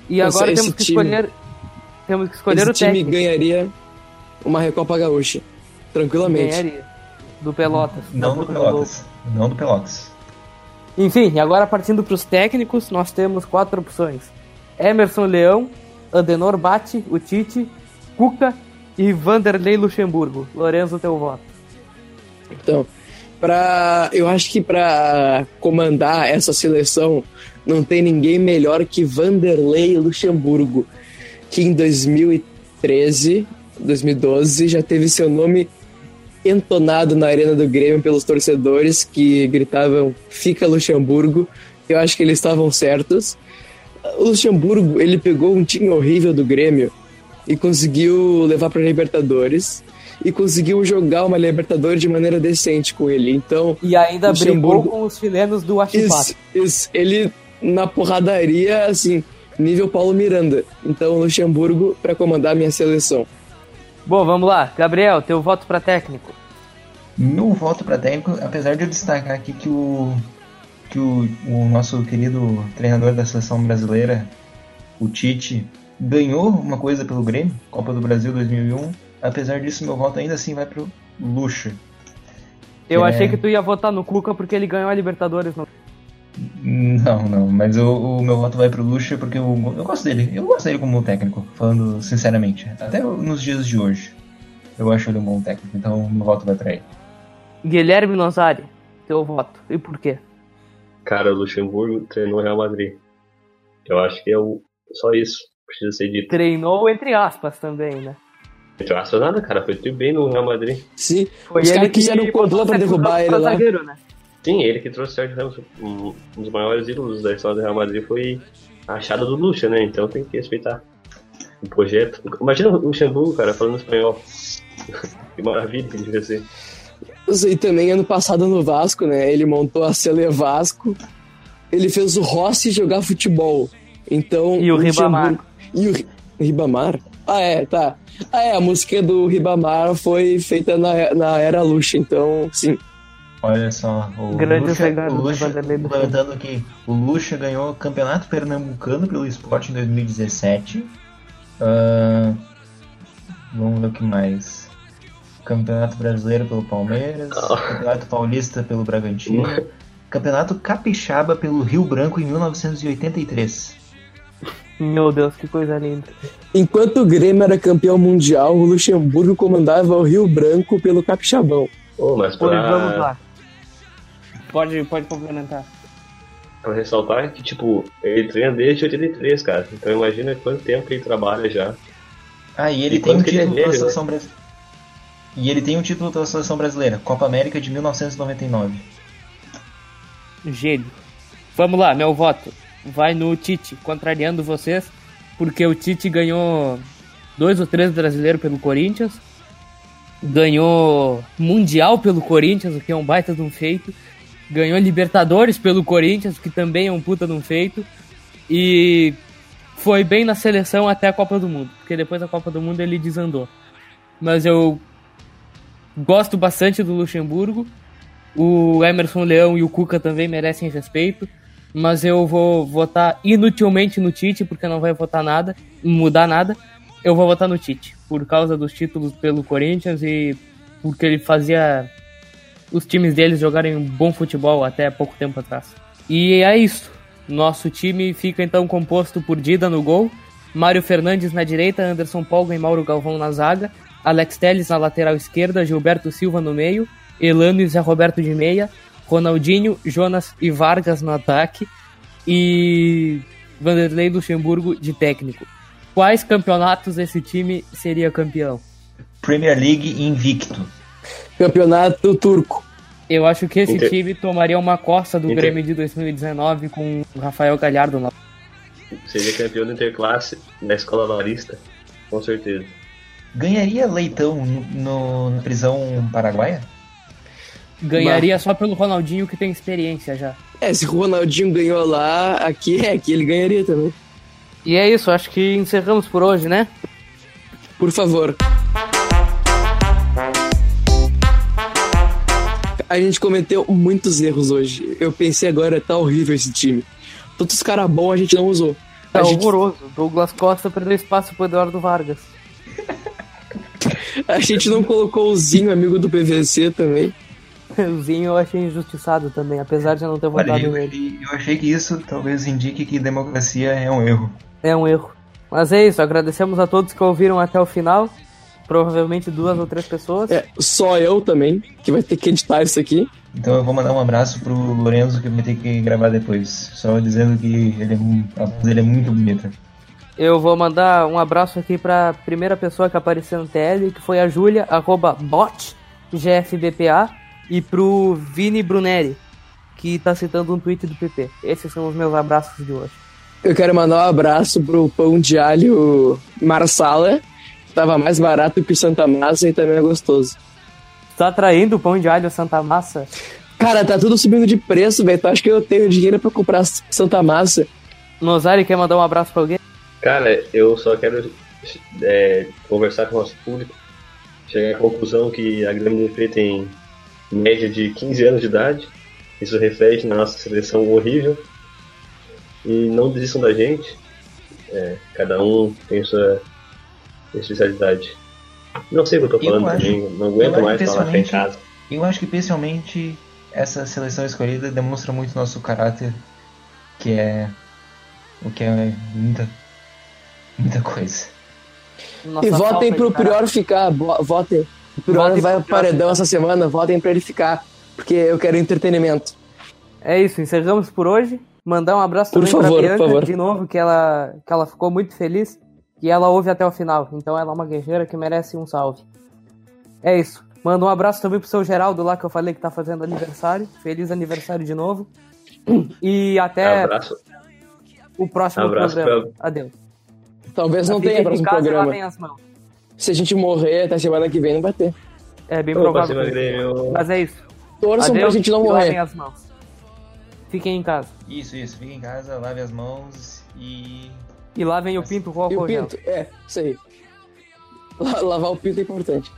E Nossa, agora temos que time- escolher. Temos que escolher Esse o time técnico. ganharia uma Recopa Gaúcha. Tranquilamente. Ganharia. Do Pelotas. Não do. Pelotas. Não do Pelotas. Enfim, agora partindo para os técnicos, nós temos quatro opções: Emerson Leão, Adenor Bate, o Tite, Cuca e Vanderlei Luxemburgo. Lorenzo, teu voto. Então, pra, eu acho que para comandar essa seleção não tem ninguém melhor que Vanderlei Luxemburgo, que em 2013, 2012 já teve seu nome entonado na arena do Grêmio pelos torcedores que gritavam "Fica Luxemburgo". Eu acho que eles estavam certos. O Luxemburgo, ele pegou um time horrível do Grêmio e conseguiu levar para Libertadores e conseguiu jogar uma Libertadores de maneira decente com ele. Então, E ainda Luxemburgo- brigou com os chilenos do Huachipato. isso, isso, ele na porradaria, assim, nível Paulo Miranda. Então, Luxemburgo para comandar a minha seleção. Bom, vamos lá. Gabriel, teu voto pra técnico. Meu voto para técnico, apesar de eu destacar aqui que o que o, o nosso querido treinador da seleção brasileira, o Tite, ganhou uma coisa pelo Grêmio, Copa do Brasil 2001. Apesar disso, meu voto ainda assim vai pro Lucha. Eu É. achei que tu ia votar no Cuca porque ele ganhou a Libertadores. No... Não, não, mas o, o meu voto vai pro Lucha porque eu, eu gosto dele. Eu gosto dele como técnico, falando sinceramente. Até nos dias de hoje. Eu acho ele um bom técnico, então meu voto vai pra ele. Guilherme Nozari, teu voto. E por quê? Cara, o Luxemburgo treinou o Real Madrid. Eu acho que é o, só isso. Precisa ser dito. Treinou entre aspas também, né? Entre aspas, nada, cara. Foi tudo bem no Real Madrid. Sim, Foi os ele caras que quiseram botou controlar pra derrubar ele lá. zagueiro, né? Sim, ele que trouxe o Sérgio Ramos. Um dos maiores ídolos da história do Real Madrid foi a achada do Lucha, né? Então tem que respeitar o projeto. Imagina o Luxemburgo, cara, falando espanhol. que maravilha que devia ser. E também ano passado no Vasco, né? Ele montou a Cele Vasco. Ele fez o Rossi jogar futebol. Então. E o Ribamar. E o Ri- Ribamar? Ah, é, tá. Ah, é, a música do Ribamar foi feita na, na era Luxa, então, sim. Olha só, o Grande Lucha, o Lucha do aqui, o Lucha ganhou o Campeonato Pernambucano pelo esporte em 2017. Ah, vamos ver o que mais. Campeonato Brasileiro pelo Palmeiras, Ah. Campeonato Paulista pelo Bragantino, Campeonato Capixaba pelo Rio Branco em 1983. Meu Deus, que coisa linda. Enquanto o Grêmio era campeão mundial, o Luxemburgo comandava o Rio Branco pelo Capixabão. Pô, mas Pois vamos pra, lá. Pode, pode complementar. pra ressaltar que, tipo, ele treina desde 83, cara. Então imagina quanto tempo ele trabalha já. Ah, e ele E tem um que ele título da né? seleção brasileira. E ele tem um título da seleção brasileira, Copa América de 1999. Gênio. Vamos lá, meu voto. Vai no Tite, contrariando vocês, porque o Tite ganhou dois ou três brasileiros pelo Corinthians, ganhou Mundial pelo Corinthians, o que é um baita de um feito, ganhou Libertadores pelo Corinthians, que também é um puta de um feito, e foi bem na seleção até a Copa do Mundo, porque depois da Copa do Mundo ele desandou. Mas eu gosto bastante do Luxemburgo, o Emerson Leão e o Cuca também merecem respeito, mas eu vou votar inutilmente no Tite, porque não vai votar nada, mudar nada. Eu vou votar no Tite, por causa dos títulos pelo Corinthians e porque ele fazia os times deles jogarem um bom futebol até pouco tempo atrás. E é isso. Nosso time fica então composto por Dida no gol, Mário Fernandes na direita, Anderson Polga e Mauro Galvão na zaga, Alex Telles na lateral esquerda, Gilberto Silva no meio, Elano e Zé Roberto de meia, Ronaldinho, Jonas e Vargas no ataque e Vanderlei Luxemburgo de técnico. Quais campeonatos esse time seria campeão? Premier League invicto. Campeonato turco. Eu acho que esse Inter- time tomaria uma costa do Inter- Grêmio de 2019 com o Rafael Galhardo na Seria campeão do Interclasse da escola larista. Com certeza. Ganharia Leitão no, no- na prisão paraguaia? Ganharia só pelo Ronaldinho que tem experiência já. É, se o Ronaldinho ganhou lá, aqui é, aqui ele ganharia também. E é isso, acho que encerramos por hoje, né? Por favor. A gente cometeu muitos erros hoje. Eu pensei agora, tá horrível esse time. Todos os caras bons a gente não usou. Tá A gente, horroroso. Douglas Costa perdeu espaço pro Eduardo Vargas. a gente não colocou o Zinho, amigo do PVC também. O Zinho eu achei injustiçado também, apesar de eu não ter Olha, votado eu, nele. eu achei que isso talvez indique que democracia é um erro. É um erro. Mas é isso, agradecemos a todos que ouviram até o final. Provavelmente duas ou três pessoas. É, só eu também, que vai ter que editar isso aqui. Então eu vou mandar um abraço pro Lorenzo que vai ter que gravar depois. Só dizendo que ele é, a voz dele é muito bonita. Eu vou mandar um abraço aqui pra primeira pessoa que apareceu no TL, que foi a Júlia, arroba bot, GFBPA, e pro Vini Bruneri, que tá citando um tweet do PP. Esses são os meus abraços de hoje. Eu quero mandar um abraço pro pão de alho Marsala, tava mais barato que o Santa Massa e também é gostoso. Tá traindo o pão de alho Santa Massa? Cara, tá tudo subindo de preço, velho. Tu acha que eu tenho dinheiro pra comprar Santa Massa? Nozari quer mandar um abraço pra alguém? Cara, eu só quero é, conversar com o nosso público, chegar à conclusão que a Grêmio Freio tem média de 15 anos de idade. Isso reflete na nossa seleção horrível. E não desistam da gente. É, cada um tem sua especialidade. Não sei o que eu tô Eu falando acho- também, não eu aguento mais falar em pessoalmente- casa. Eu acho que principalmente essa seleção escolhida demonstra muito nosso caráter, que é o que é muita muita coisa. Nossa e votem pro. Prior ficar. Votem. O Prior Votem vai pro paredão essa semana, votem pra ele ficar. Porque eu quero entretenimento. É isso, encerramos por hoje. Mandar um abraço Por também favor, pra por Bianca favor. de novo, que ela, que ela ficou muito feliz e ela ouve até o final. Então ela é uma guerreira que merece um salve. É isso. Manda um abraço também pro seu Geraldo lá que eu falei que tá fazendo aniversário. Feliz aniversário de novo. E até Abraço. o próximo Abraço programa. pra- Adeus. Talvez não Fiquem tenha próximo casa programa. lavem as mãos. Se a gente morrer até semana que vem, não vai ter. É bem provável. Mas é isso. Torçam pra gente não lavem morrer. as mãos. Fiquem em casa. Isso, isso. Fique em casa, lave as mãos e E lavem o pinto com E álcool o gel. pinto? É, isso aí. La- Lavar o pinto é importante.